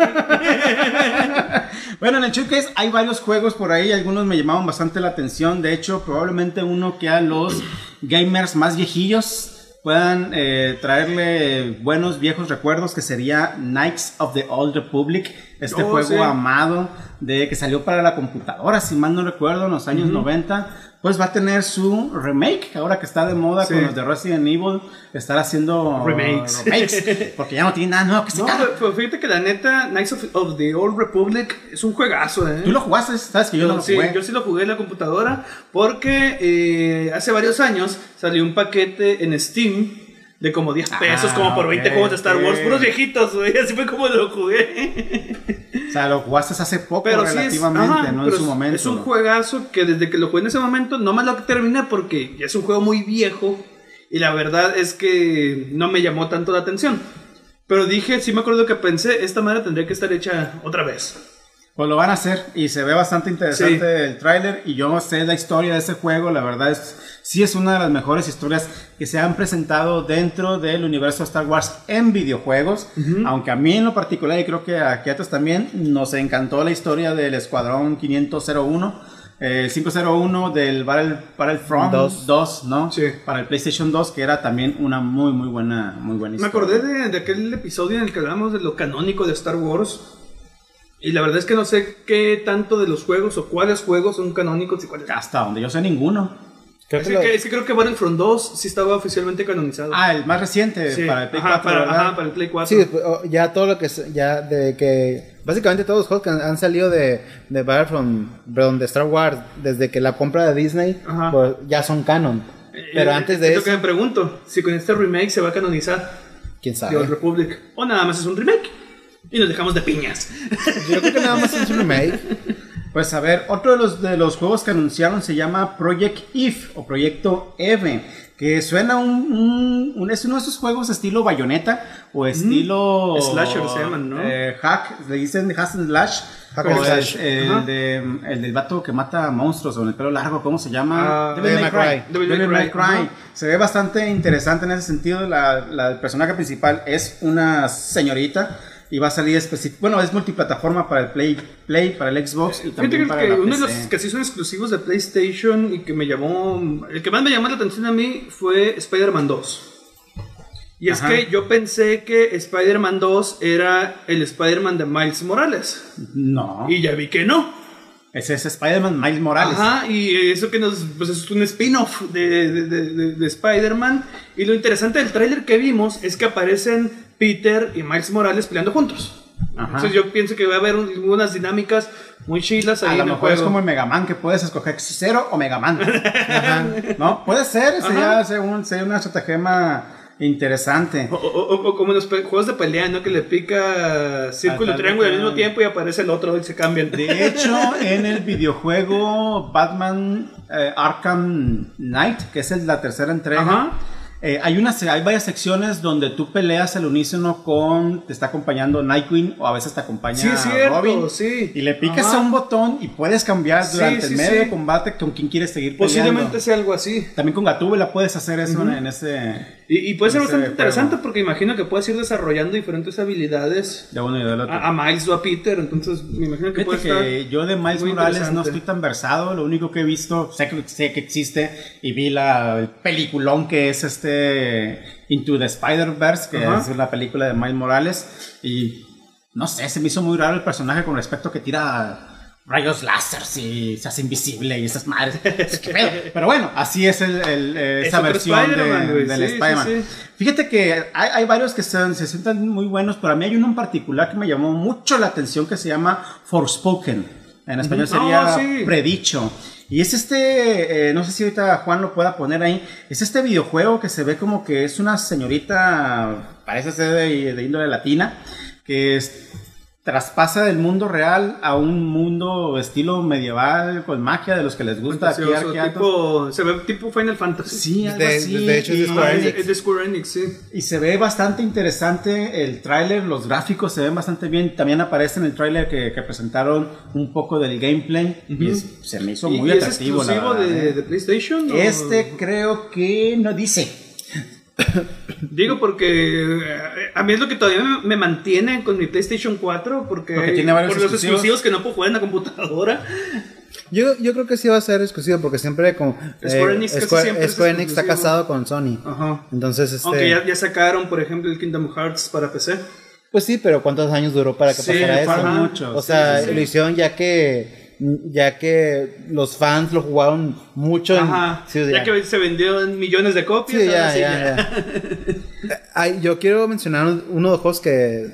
Bueno, en el showcase hay varios juegos por ahí, algunos me llamaban bastante la atención. De hecho, probablemente uno que a los gamers más viejillos puedan eh, traerle buenos viejos recuerdos, que sería Knights of the Old Republic, este Oh, juego sí. amado de que salió para la computadora, si mal no recuerdo, en los años 90. Pues va a tener su remake, ahora que está de moda Sí. con los de Resident Evil, estar haciendo Remakes. remakes, porque ya no tiene nada nuevo que No, sacar. pero fíjate que la neta, Knights of, of the Old Republic es un juegazo, ¿eh? Tú lo jugaste, sabes que yo no lo sí, jugué. yo sí lo jugué en la computadora porque eh, hace varios años salió un paquete en Steam de como 10 pesos, Ah, como por 20 ok, juegos de Star Wars, puros viejitos, güey. Así fue como lo jugué. O sea, lo jugaste hace poco Pero sí es, relativamente, ajá, no en pero su es- momento. es un juegazo que desde que lo jugué en ese momento no me lo terminé porque ya es un juego muy viejo y la verdad es que no me llamó tanto la atención. Pero dije, sí me acuerdo que pensé, esta madre tendría que estar hecha otra vez. Pues lo van a hacer y se ve bastante interesante Sí. el tráiler y yo sé la historia de ese juego, la verdad es sí es una de las mejores historias que se han presentado dentro del universo Star Wars en videojuegos, aunque a mí en lo particular y creo que a Kiatos también nos encantó la historia del Escuadrón 501 eh, 501 del Battle, Battlefront Dos. 2, ¿no? Sí. Para el PlayStation 2, que era también una muy, muy buena, muy buena Me historia. acordé de, de aquel episodio en el que hablamos de lo canónico de Star Wars. Y la verdad es que no sé qué tanto de los juegos o cuáles juegos son canónicos y cuáles. Hasta donde yo sé ninguno. Es que que, es que creo que Battlefront 2 sí estaba oficialmente canonizado. Ah, el más reciente, Sí, para el Play ajá, 4, para, ajá, para el Play 4. Sí, o- ya todo lo que ya de que básicamente todos los juegos que han, han salido de de Battlefront, perdón, de Star Wars desde que la compra de Disney pues, ya son canon. Pero Eh, antes de es lo eso, que me pregunto, si con este remake se va a canonizar quién The sabe. Old Republic o nada más es un remake y nos dejamos de piñas. Yo creo que nada más es un remake. Pues a ver, otro de los, de los juegos que anunciaron se llama Project If o Proyecto Eve, que suena un, un- un- es uno de esos juegos estilo bayoneta o estilo Slasher se llaman, ¿no? eh, hack, le dicen hack and slash, Hack and slash. el, el de, el del vato que mata monstruos con el pelo largo, ¿cómo se llama? Ah, Devil May Cry. Cry. Devil May Cry, Cry. Se ve bastante interesante en ese sentido. La, la- el personaje principal es una señorita y va a salir específico. Bueno, es multiplataforma para el Play, Play para el Xbox y también para que la uno de los que sí son exclusivos de PlayStation y que me llamó. El que más me llamó la atención a mí fue Spider-Man 2. Y es que yo pensé que Spider-Man 2 era el Spider-Man de Miles Morales. No, Y ya vi que no. ese es Spider-Man Miles Morales. Ajá, y eso que nos. Pues es un spin-off de, de- de- de- de Spider-Man. Y lo interesante del tráiler que vimos es que aparecen Peter y Miles Morales peleando juntos. Ajá. Entonces yo pienso que va a haber un- unas dinámicas muy chilas ahí A lo en mejor es juego. como el Mega Man que puedes escoger Zero o Mega Man. Ajá. No, puede ser, sería, según, sería una estratagema interesante. O, o- o- como en los juegos de pelea, ¿no? Que le pica círculo y triángulo al mismo tiempo y aparece el otro y se cambian. De hecho, en el videojuego Batman eh, Arkham Knight, que es el- la tercera entrega, Ajá. Eh, hay, una, se- hay varias secciones donde tú peleas al unísono con, te está acompañando Nightwing o a veces te acompaña Sí, cierto, Robin. sí. Y le picas Ajá. a un botón y puedes cambiar durante sí, el medio de combate con quién quieres seguir Posiblemente peleando. sea algo así. También con Gatúbela puedes hacer eso en ese... Y, y puede ser bastante juego. interesante porque imagino que puedes ir desarrollando diferentes habilidades De uno y del otro. a, a Miles o a Peter. Entonces me imagino que Fíjate puede que estar. yo de Miles Morales no estoy tan versado, lo único que he visto, sé que, sé que existe y vi la, el peliculón que es este Into the Spider-Verse, que es la película de Miles Morales. Y no sé, se me hizo muy raro el personaje con respecto a que tira rayos láser y se hace invisible y esas madres. ¿Qué pedo? Pero bueno, así es el, el, eh, Es esa versión de- del Sí, Spider-Man. sí. Fíjate que hay, hay varios que se, se sientan muy buenos, pero a mí hay uno en particular que me llamó mucho la atención que se llama Forspoken. En español Ujú. sería Oh. Predicho. Y es este, eh, no sé si ahorita Juan lo pueda poner ahí, es este videojuego que se ve como que es una señorita, parece ser de, de índole latina, que es- traspasa del mundo real a un mundo estilo medieval con magia de los que les gusta aquí tipo, se ve tipo Final Fantasy. Sí, algo De- así. de hecho, es de Square es, Enix. es de Square Enix, sí. y se ve bastante interesante el tráiler, los gráficos se ven bastante bien. También aparece en el tráiler que, que presentaron un poco del gameplay y es- se me hizo ¿Y- muy y es atractivo. la exclusivo verdad, de, ¿eh? de PlayStation? o- Este creo que no dice. Digo porque eh, a mí es lo que todavía me, mantiene con mi PlayStation 4 porque, Porque tiene varios por los exclusivos. exclusivos que no puedo jugar en la computadora. Yo, yo creo que sí va a ser exclusivo porque siempre como Square eh, Enix casi Square, siempre es Square Enix está casado con Sony. Ajá. Entonces, este, Aunque ya, ya sacaron, por ejemplo, el Kingdom Hearts para PC. pues sí, pero ¿cuántos años duró para que Sí, pasara eso? mucho, O sí, sea, sí, sí. lo hicieron ya que ya que los fans lo jugaron mucho en ya que se vendió en millones de copias. Sí, ahora ya, sí ya, ya. Ay, yo quiero mencionar uno de los juegos que,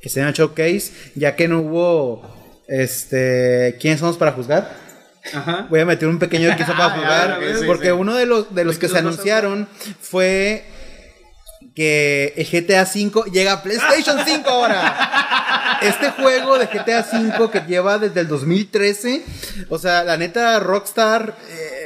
que se llama Showcase, ya que no hubo, este, ¿quiénes somos para juzgar? Ajá. Voy a meter un pequeño quién somos para Ah, sí, porque sí. uno de los, de los que se 22 anunciaron fue que el GTA V llega a PlayStation 5 ahora. Este juego de GTA V que lleva desde el 2013, o sea, la neta Rockstar eh,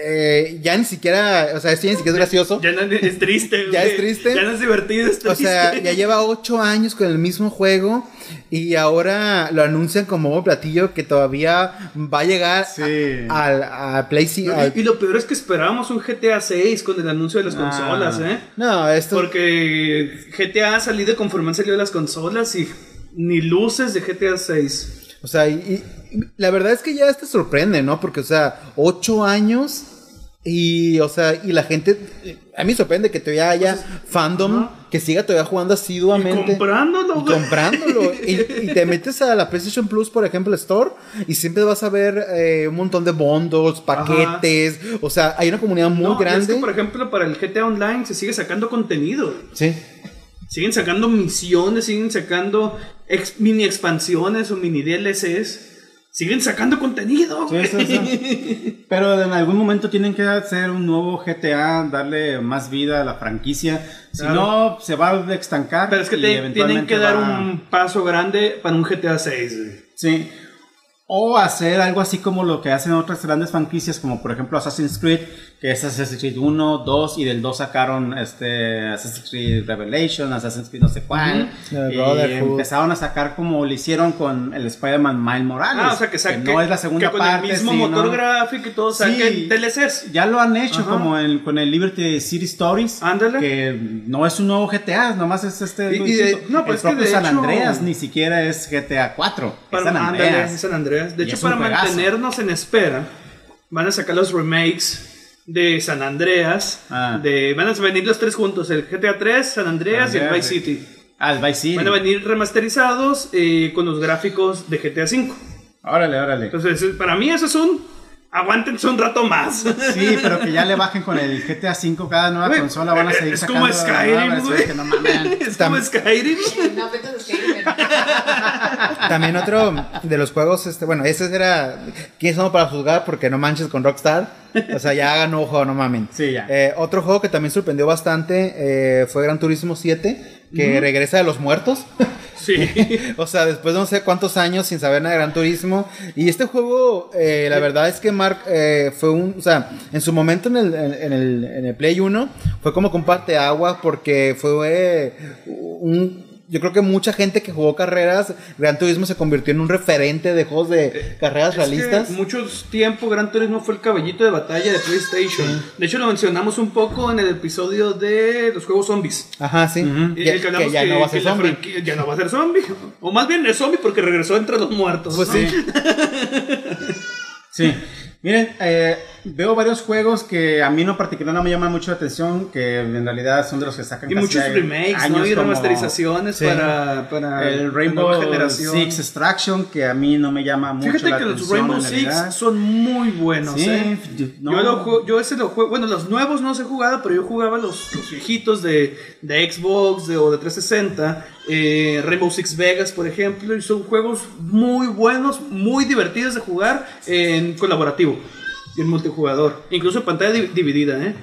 ya ni siquiera, o sea, esto ya ni siquiera es gracioso. Ya no, es triste. Ya güey. es triste. Ya no es divertido, es O triste. sea, ya lleva ocho años con el mismo juego y ahora lo anuncian como un platillo que todavía va a llegar Sí. a, al- a Play ci- No, al- y, y lo peor es que esperábamos un GTA 6 con el anuncio de las Ah. consolas, ¿eh? No, esto... Porque GTA ha salido conforme han salido las consolas y ni luces de GTA 6. O sea, y, y la verdad es que ya te sorprende, ¿no? Porque, o sea, ocho años y, o sea, y la gente... A mí sorprende que todavía haya fandom Ajá. que siga todavía jugando Y asiduamente. comprándolo, y comprándolo. y, y te metes a la PlayStation Plus, por ejemplo, Store, y siempre vas a ver eh, un montón de bundles, paquetes. O sea, hay una comunidad muy No, y es grande. que, por ejemplo, para el GTA Online se sigue sacando contenido. Sí. Siguen sacando misiones, siguen sacando ex- mini expansiones o mini DLCs. Siguen sacando contenido, Sí, güey. sí, sí. Pero en algún momento tienen que hacer un nuevo GTA, darle más vida a la franquicia. Si Claro. no, se va a estancar. Pero es que te- tienen que dar un paso grande para un GTA 6, güey. Sí. O hacer algo así como lo que hacen otras grandes franquicias, como por ejemplo Assassin's Creed, que es Assassin's Creed 1, 2, y del 2 sacaron este Assassin's Creed Revelation, Assassin's Creed no sé cuál. El Y empezaron a sacar como lo hicieron con el Spider-Man Miles Morales. Ah, o sea, que, sa- no es la segunda que con parte. el mismo sino- motor gráfico y todo saquen Sí. DLCs. Ya lo han hecho Ajá. como en- con el Liberty City Stories. Ándale. Que no es un nuevo GTA, nomás es este. Y- y de- no, pues el es que de San hecho- Andreas ni siquiera es GTA 4. es San ándale, Andreas. es San Andreas. De Y hecho, para mantenernos en espera, van a sacar los remakes de San Andreas. Ah. De, van a venir los tres juntos: el GTA 3, San Andreas y el Vice. City. Ah, el Vice City. Van a venir remasterizados eh, con los gráficos de GTA 5. Órale, órale. Entonces, para mí, eso es un. Aguántense un rato más. Sí, pero que ya le bajen con el GTA 5 cada nueva consola van a seguir es sacando como Skyrim, güey. no es como Skyrim. No, Skyrim. También otro de los juegos, este, bueno, ese era ¿Quién somos para juzgar? Porque no manches con Rockstar. O sea, ya hagan un juego, no mamen. Sí, ya. Eh, otro juego que también sorprendió bastante eh, fue Gran Turismo 7, que regresa de los muertos. Sí. o sea, después de no sé cuántos años sin saber nada de Gran Turismo. Y este juego, eh, la verdad es que Mark eh, fue un. O sea, en su momento en el, en, el, en el Play 1 fue como un agua porque fue eh, un. Yo creo que mucha gente que jugó carreras, Gran Turismo se convirtió en un referente de juegos de carreras Es que realistas. mucho tiempo Gran Turismo fue el caballito de batalla de PlayStation. De hecho, lo mencionamos un poco en el episodio de los juegos zombies. Ajá, sí. Que, el que hablamos que ya que- no va a ser zombie. Ya no va a ser zombie. O más bien es zombie porque regresó entre los muertos. Pues ¿no? sí. Sí. Miren, eh, veo varios juegos que a mí en lo particular no me llaman mucho la atención, que en realidad son de los que sacan Y casi muchos remakes, años ¿no? Y remasterizaciones Sí. para, para El Rainbow generación. Six Extraction, que a mí no me llama mucho Fíjate la que los atención. Rainbow Six son muy buenos, Sí, ¿eh? no. Yo, lo yo ese lo juego, bueno, los nuevos no los he jugado, pero yo jugaba los, los viejitos de, de Xbox de, o de 360, eh, Rainbow Six Vegas, por ejemplo, y son juegos muy buenos, muy divertidos de jugar en colaborativo y en multijugador, incluso en pantalla di- dividida, ¿eh?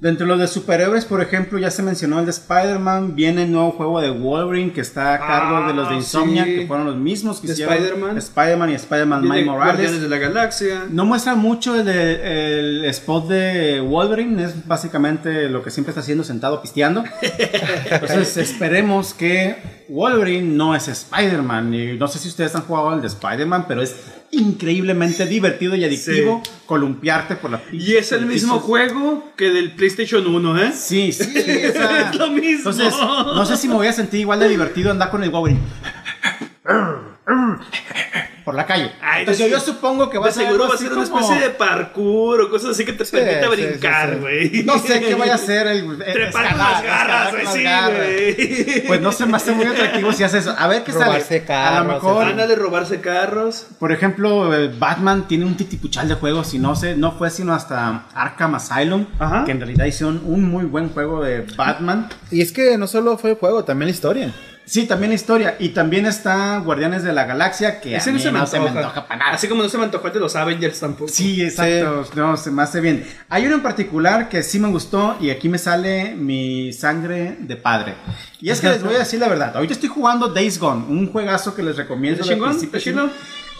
Dentro de los de superhéroes, por ejemplo, ya se mencionó el de Spider-Man. Viene el nuevo juego de Wolverine que está a cargo de los de Ah, Insomnia, sí. que fueron los mismos que De hicieron Spider-Man. Spider-Man y Spider-Man Miles Guardianes Morales. de la Galaxia. No muestra mucho el, de- el spot de Wolverine, es básicamente lo que siempre está haciendo sentado pisteando. Entonces esperemos que Wolverine no es Spider-Man. Y no sé si ustedes han jugado el de Spider-Man, pero es increíblemente divertido y adictivo columpiarte por la Y es el mismo pisos. juego que del PlayStation 1, ¿eh? Sí, sí, o sea, Es lo mismo. Entonces, no sé si me voy a sentir igual de divertido andar con el Wolverine. Por la calle. Ay, Entonces, de- yo, yo supongo que va De a ser seguro va a ser una como- especie de parkour o cosas así que te permita sí, sí, brincar, sí. güey. No sé qué vaya a ser el. el Trepar escalar, las garras, güey, sí, güey. Pues no se me hace muy atractivo si hace eso. A ver qué Robarse sale. a carros, lo mejor, Ándale, robarse carros. por ejemplo, el Batman tiene un titipuchal de juegos y no sé, no fue sino hasta Arkham Asylum, Ajá. que en realidad hicieron un muy buen juego de Batman. Y es que no solo fue el juego, también la historia. Sí, también la historia. Y también está Guardianes de la Galaxia, que Ese a no mí se me no se me antoja para nada. Así como no se me antojó el de los Avengers tampoco. Sí, exacto. No, se me hace bien. Hay uno en particular que sí me gustó y aquí me sale mi sangre de padre. Y es que les voy a decir la verdad. Ahorita estoy jugando Days Gone, un juegazo que les recomiendo. ¿Está al chingón? principio, ¿Está sí. chido?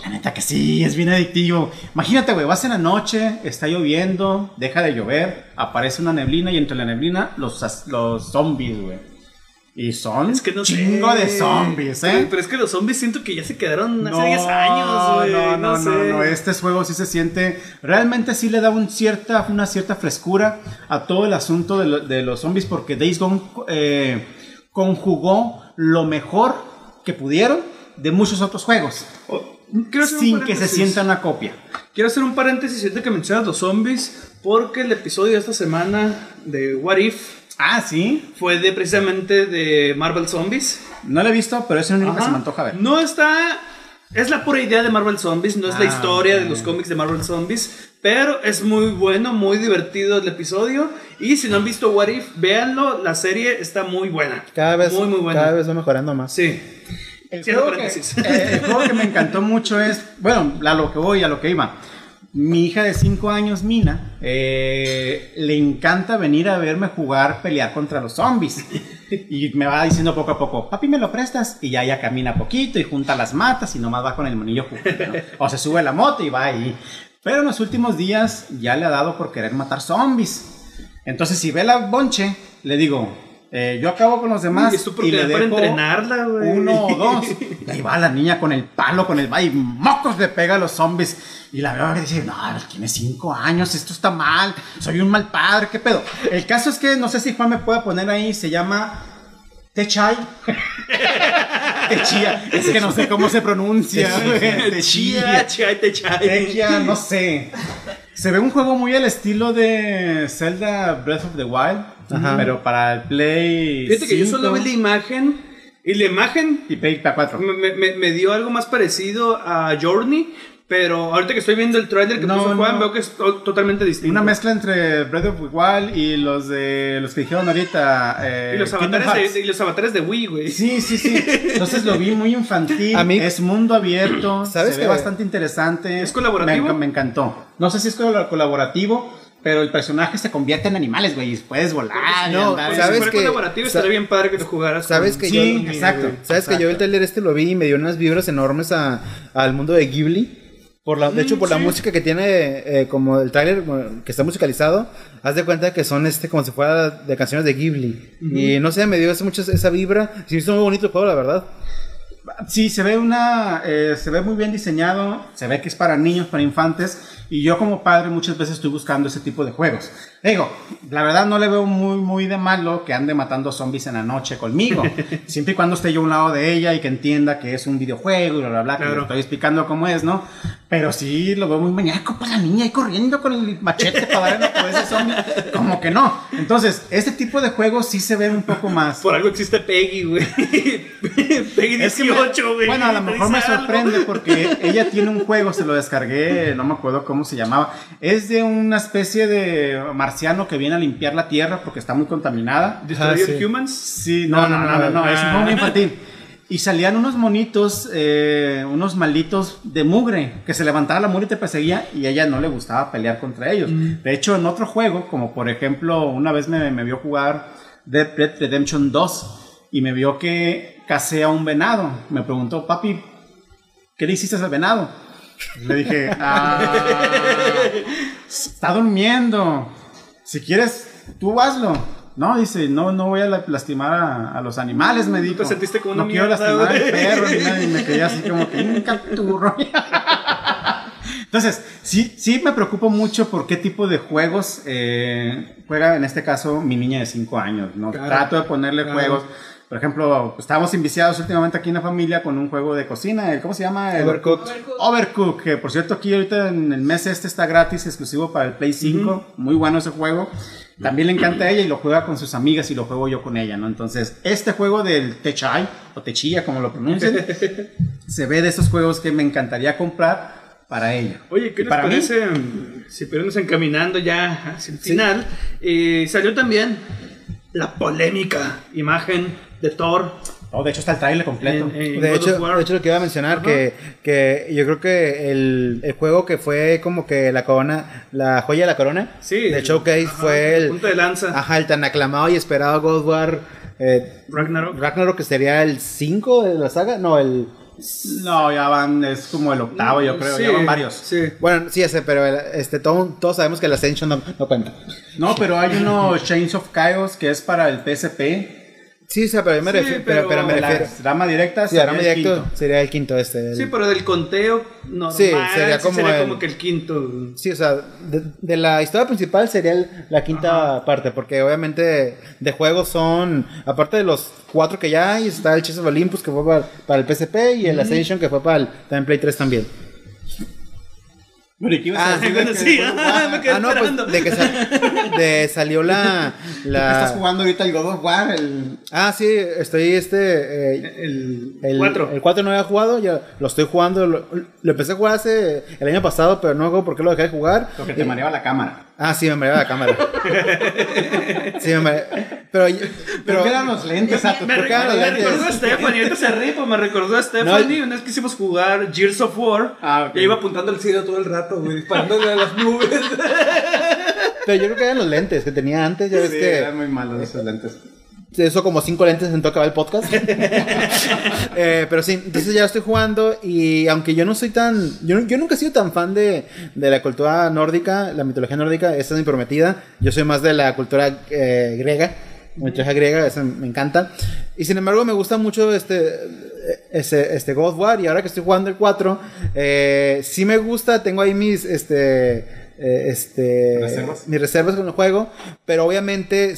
La neta que sí, es bien adictivo. Imagínate, güey, vas en la noche, está lloviendo, deja de llover, aparece una neblina y entre la neblina los, los zombies, güey. Y son Es que no sé. chingo de zombies, ¿eh? Pero, pero es que los zombies siento que ya se quedaron hace 10 años, güey. No, no, No, no, sé. no, Este juego sí se siente. Realmente sí le da un cierta, una cierta frescura a todo el asunto de, lo- de los zombies, porque Days Gone eh, conjugó lo mejor que pudieron de muchos otros juegos, Oh, sin que se sienta una copia. Quiero hacer un paréntesis siento que mencionas los zombies, porque el episodio de esta semana de What If Ah, sí. fue de precisamente de Marvel Zombies. No lo he visto, pero es el único que se me antoja ver. No está. Es la pura idea de Marvel Zombies, no es la Ah, historia ok. de los cómics de Marvel Zombies. Pero es muy bueno, muy divertido el episodio. Y si no han visto What If, véanlo. La serie está muy buena. Cada vez, Muy, muy buena. cada vez va mejorando más. Sí. El Cierro juego, que, paréntesis. eh, el juego que me encantó mucho es, bueno, a lo que voy, a lo que iba. Mi hija de 5 años, Mina, eh, le encanta venir a verme jugar, pelear contra los zombies. Y me va diciendo poco a poco, papi, ¿me lo prestas? Y ya ella camina poquito y junta las matas y nomás va con el monillo jugando, ¿no? O se sube a la moto y va ahí. Pero en los últimos días ya le ha dado por querer matar zombies. Entonces, si ve la bonche, le digo, eh, yo acabo con los demás Y tu y le dejo entrenarla, güey. uno o dos. Y ahí va la niña con el palo, con el va y mocos le pega a los zombies. Y la veo que dice, no, tiene cinco años, esto está mal, soy un mal padre, ¿qué pedo? El caso es que no sé si Juan me puede poner ahí, se llama Techai. Techia, es que no sé cómo se pronuncia. Techia. chía, te chai. Techia, no sé. Se ve un juego muy al estilo de Zelda Breath of the Wild, pero para el Play. Fíjate que yo solo 5 vi la imagen. Y la imagen y Play 4. me, me- me dio algo más parecido a Journey. Pero ahorita que estoy viendo el trailer que No, puso Juan, no. veo que es to- totalmente distinto. Una mezcla entre Breath of the Wild y los de los que dijeron ahorita. eh, Y los, avatares de, y los avatares de Wii, güey. Sí, sí, sí. Entonces lo vi muy infantil. A mí- es mundo abierto. ¿Sabes se ve bastante interesante. ¿Es colaborativo? Me, enc- me encantó. No sé si es col- colaborativo, pero el personaje se convierte en animales, güey. y Puedes volar. y No, andar. ¿sabes si fuera que- colaborativo estaría bien padre que te jugaras. ¿Sabes con- que Sí, yo- exacto. Sabes que yo el trailer este lo vi y me dio unas vibras enormes a- al mundo de Ghibli. Por la, de hecho, por la música que tiene, eh, como el tráiler bueno, que está musicalizado, haz de cuenta que son este como si fuera de canciones de Ghibli. Y no sé, me dio esa, mucho esa vibra. Sí, hizo muy bonito el juego, la verdad. Sí, se ve una, eh, se ve muy bien diseñado, se ve que es para niños, para infantes, y yo como padre muchas veces estoy buscando ese tipo de juegos. Digo, la verdad no le veo muy, muy de malo que ande matando zombies en la noche conmigo. Siempre y cuando esté yo a un lado de ella y que entienda que es un videojuego y bla, bla, bla, que Claro. le estoy explicando cómo es, ¿no? Pero sí lo veo muy maníaco para la niña ahí corriendo con el machete para darle a ese zombie. Como que no. Entonces, este tipo de juegos sí se ven un poco más. Por algo existe Peggy, güey. Peggy Es que me- 18, güey. Bueno, a lo ¿Te mejor me dice algo? sorprende porque ella tiene un juego, se lo descargué, no me acuerdo cómo se llamaba. Es de una especie de marciano que viene a limpiar la tierra porque está muy contaminada. Destroyer Ah, sí. Humans. Sí, no, no, no, no, no, es un juego muy infantil. Y salían unos monitos, eh, unos malditos de mugre, que se levantaba la mugre y te perseguía y a ella no le gustaba pelear contra ellos. De hecho, en otro juego, como por ejemplo, una vez me, me vio jugar Dead Red Redemption 2 y me vio que casé a un venado. Me preguntó, papi, ¿qué le hiciste al venado? Le dije, ah, está durmiendo. Si quieres, tú hazlo. No, dice, no, no voy a la- lastimar a, a los animales, me dijo. te sentiste como no una quiero mierda, lastimar al güey". perro, ni nada, y me quedé así como que un capturro. Entonces, sí, sí me preocupo mucho por qué tipo de juegos eh, juega en este caso mi niña de 5 años. ¿no? Claro, Trato de ponerle claro. juegos. Por ejemplo, estábamos inviciados últimamente aquí en la familia con un juego de cocina. el- ¿Cómo se llama? El- Overcooked. Overcook, que por cierto aquí ahorita en el mes este está gratis, exclusivo para el Play 5, muy bueno ese juego. También le encanta a ella y lo juega con sus amigas y lo juego yo con ella, ¿no? Entonces, este juego del Techai, o Techilla como lo pronuncien, se ve de esos juegos que me encantaría comprar para ella. Oye, ¿qué les para mí, parece? Si podemos encaminando ya hacia el final. eh, salió también la polémica imagen de Thor. Oh, de hecho está el trailer completo. en- en De hecho, de hecho, lo que iba a mencionar, que, que yo creo que el, el juego que fue como que la corona, la joya de la corona, Sí. de Showcase Ajá, fue el, punta de lanza. ajá, el tan aclamado y esperado God of War eh, Ragnarok. Ragnarok, que sería el 5 de la saga, no, el... No, ya van, es como el octavo, yo creo, Sí, ya van varios. Sí. Bueno, sí, ese, pero el- este, todo- todos sabemos que el Ascension no, no cuenta. No, pero hay uno Chains of Chaos que es para el PSP. Sí, o sea, pero, yo me Sí, refiero, pero, pero pero me La refiero... rama directa Sí, sería ahora el directo quinto. sería el quinto este. el- Sí, pero del conteo normal. Sí, sería como sería el- como que el quinto. Sí, o sea, de, de la historia principal sería el- la quinta parte, porque obviamente de juegos son, aparte de los cuatro que ya hay, está el Chess of Olympus que fue para, para el PSP y el Ascension que fue para el también Play 3 también. Bueno, ¿y qué ibas a Ah, de que- sí, ah, me quedé Ah, no, pues de que sal- de- salió la, Estás la... jugando ahorita el God of War, el... Ah, sí, estoy este... eh, El el 4. El 4 no había jugado, ya lo estoy jugando. Lo, lo empecé a jugar hace el año pasado, pero no hago por qué lo dejé de jugar. Lo que te mareaba la cámara. Ah, sí, me mareaba la cámara. sí, me mareaba. Pero, Pero pero eran los lentes, Sato. Me, ¿Por qué recordó, los me lentes? recordó a Stephanie, ahorita se pues me recordó a Stephanie. Una vez que hicimos jugar Gears of War, Ah, ya iba apuntando al cielo todo el rato, güey, disparándole a las nubes. Pero yo creo que eran los lentes que tenía antes. Ya ves Sí, que eran muy malos esos lentes. Eso como cinco lentes en toca el podcast. Eh, pero sí, entonces ya estoy jugando y aunque yo no soy tan... Yo, yo nunca he sido tan fan de, de la cultura nórdica, la mitología nórdica, esta es mi prometida. Yo soy más de la cultura eh, griega. Mitología griega, esa me encanta. Y sin embargo me gusta mucho este... Este, este God War y ahora que estoy jugando el 4 eh, sí me gusta tengo ahí mis este eh, este ¿Reservas? mis reservas con el juego pero obviamente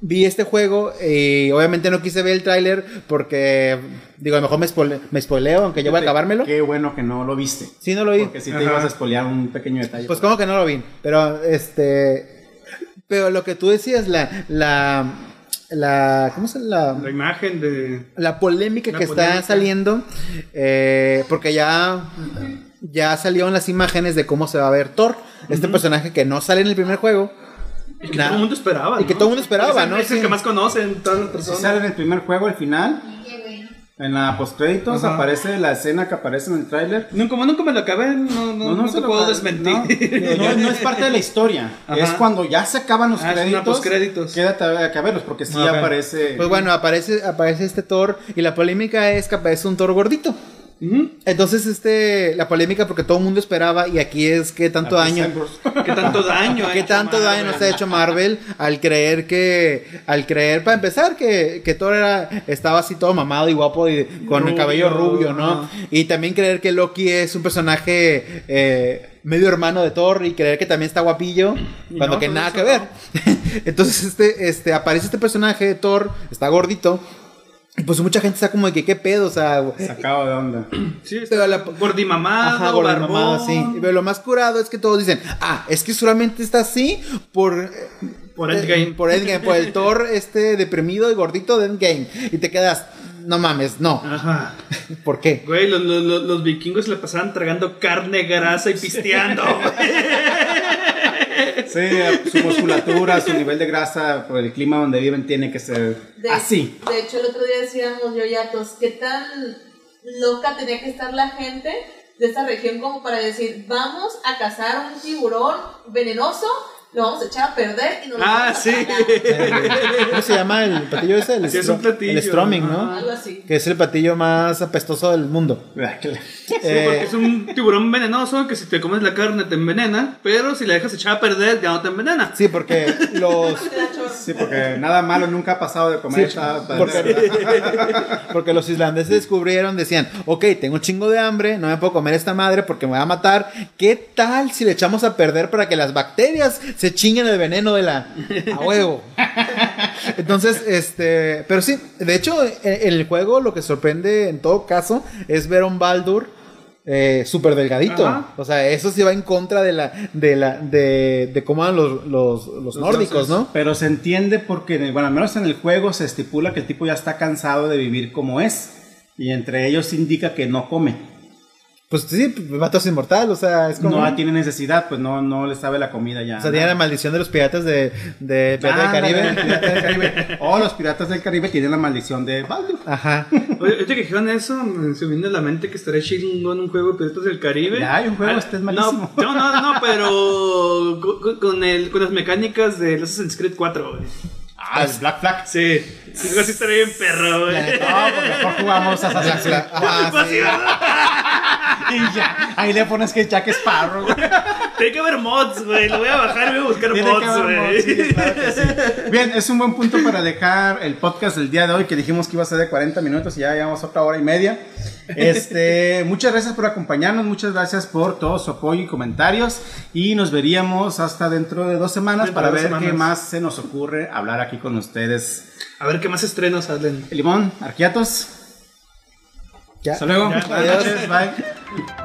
vi este juego y obviamente no quise ver el tráiler porque digo a lo mejor me, spoile- me spoileo aunque yo voy a acabármelo Qué bueno que no lo viste. sí no lo vi Porque si te Ajá. ibas a espolear un pequeño detalle. pues como que no lo vi pero este pero lo que tú decías la la la cómo se la La imagen de. la polémica La que polémica. está saliendo, eh, porque ya, ya salieron las imágenes de cómo se va a ver Thor, este personaje que no sale en el primer juego. Y que Nah. todo el mundo esperaba. Y que ¿no? todo el mundo esperaba, Es el- ¿no? Es el Sí. que más conocen todas las Si personas. sale en el primer juego, al final, en la postcréditos, aparece la escena que aparece en el tráiler. No, como nunca me lo acabé, no, no, no, se lo puedo desmentir. No, no, no es parte de la historia. Es cuando ya se acaban los Ah, créditos. postcréditos. Quédate a, a verlos, porque sí Ok. aparece. Pues bueno, aparece, aparece este Thor y la polémica es que aparece un Thor gordito. Entonces, este, la polémica porque todo el mundo esperaba y aquí es que tanto daño, ¿Qué tanto daño qué tanto daño nos ha hecho Marvel al creer que, al creer, para empezar, que, que Thor era, estaba así todo mamado y guapo y con el cabello rubio, ¿no? Y también creer que Loki es un personaje eh, medio hermano de Thor y creer que también está guapillo, Y cuando no, que nada eso que ver. Entonces, este, este, aparece este personaje de Thor, está gordito. Y pues mucha gente está como de que qué pedo, o sea, Sacado de onda. Sí, Pero la- gordimamado, Ajá, mamado, sí. Pero lo más curado es que todos dicen, ah, es que solamente está así por... Por eh, Endgame. por Endgame, por el Thor este deprimido y gordito de Endgame. Y te quedas, no mames, no. Ajá. ¿Por qué? Güey, los, los- los- vikingos se la pasaban tragando carne, grasa y pisteando. Sí, su musculatura, su nivel de grasa por el clima donde viven tiene que ser De, así. De hecho, el otro día decíamos yo ya, pues, qué tan loca tenía que estar la gente de esta región como para decir, vamos a cazar un tiburón venenoso, lo vamos a echar a perder y nos lo Ah, vamos a sí. Eh, tragar". ¿Cómo se llama el platillo ese? El, Sí, es un stro- platillo, el Stroming, ¿no? Algo así. Que es el platillo más apestoso del mundo. Sí, Eh, porque es un tiburón venenoso que si te comes la carne te envenena, pero si la dejas echar a perder ya no te envenena. sí, porque los... Sí, porque nada malo nunca ha pasado de comer Sí, esta- porque, porque los islandeses descubrieron, decían, ok, tengo un chingo de hambre, no me puedo comer esta madre porque me va a matar. ¿Qué tal si le echamos a perder para que las bacterias se chinguen el veneno de la... a huevo? Entonces, este, pero sí, de hecho, en, el juego lo que sorprende en todo caso es ver a un Baldur eh, súper delgadito. Ajá. O sea, eso sí va en contra de la, de la, de, de cómo eran los, los, los nórdicos, ¿no? Pero se entiende porque, bueno, al menos en el juego se estipula que el tipo ya está cansado de vivir como es. Y entre ellos indica que no come. Pues sí, el vato es inmortal, o sea, es como... No tiene necesidad, pues no, no le sabe la comida ya. O sea, tiene la maldición de los piratas de, de Pirata del Caribe. Piratas del Caribe. O los piratas del Caribe tienen la maldición de Baldur. Ajá. Oye, ahorita que dijeron eso, me se me vino a la mente que estaría chingón un juego de Piratas del Caribe. Ya hay un juego, Ah, este es malísimo. No, no, no, no, pero con, con el, con las mecánicas de Assassin's Creed 4, güey. Ah, el Black Flag. Sí, sí, así estaría bien perro, güey. No, pues mejor jugamos a Assassin's Creed. Ajá, Pues sí, sí. Y ya, ahí le pones que Jack Sparrow. güey. Tiene que haber mods, güey. Lo voy a bajar y voy a buscar Tiene mods, güey. sí, claro sí. Bien, es un buen punto para dejar el podcast del día de hoy, que dijimos que iba a ser de 40 minutos y ya llevamos otra hora y media. Este, muchas gracias por acompañarnos, muchas gracias por todo su apoyo y comentarios. Y nos veríamos hasta dentro de dos semanas Dentro para ver qué más se nos ocurre hablar aquí con ustedes. A ver qué más estrenos salen. Limón, Arquiatos. Ya. Hasta luego. Ya, adiós. bye.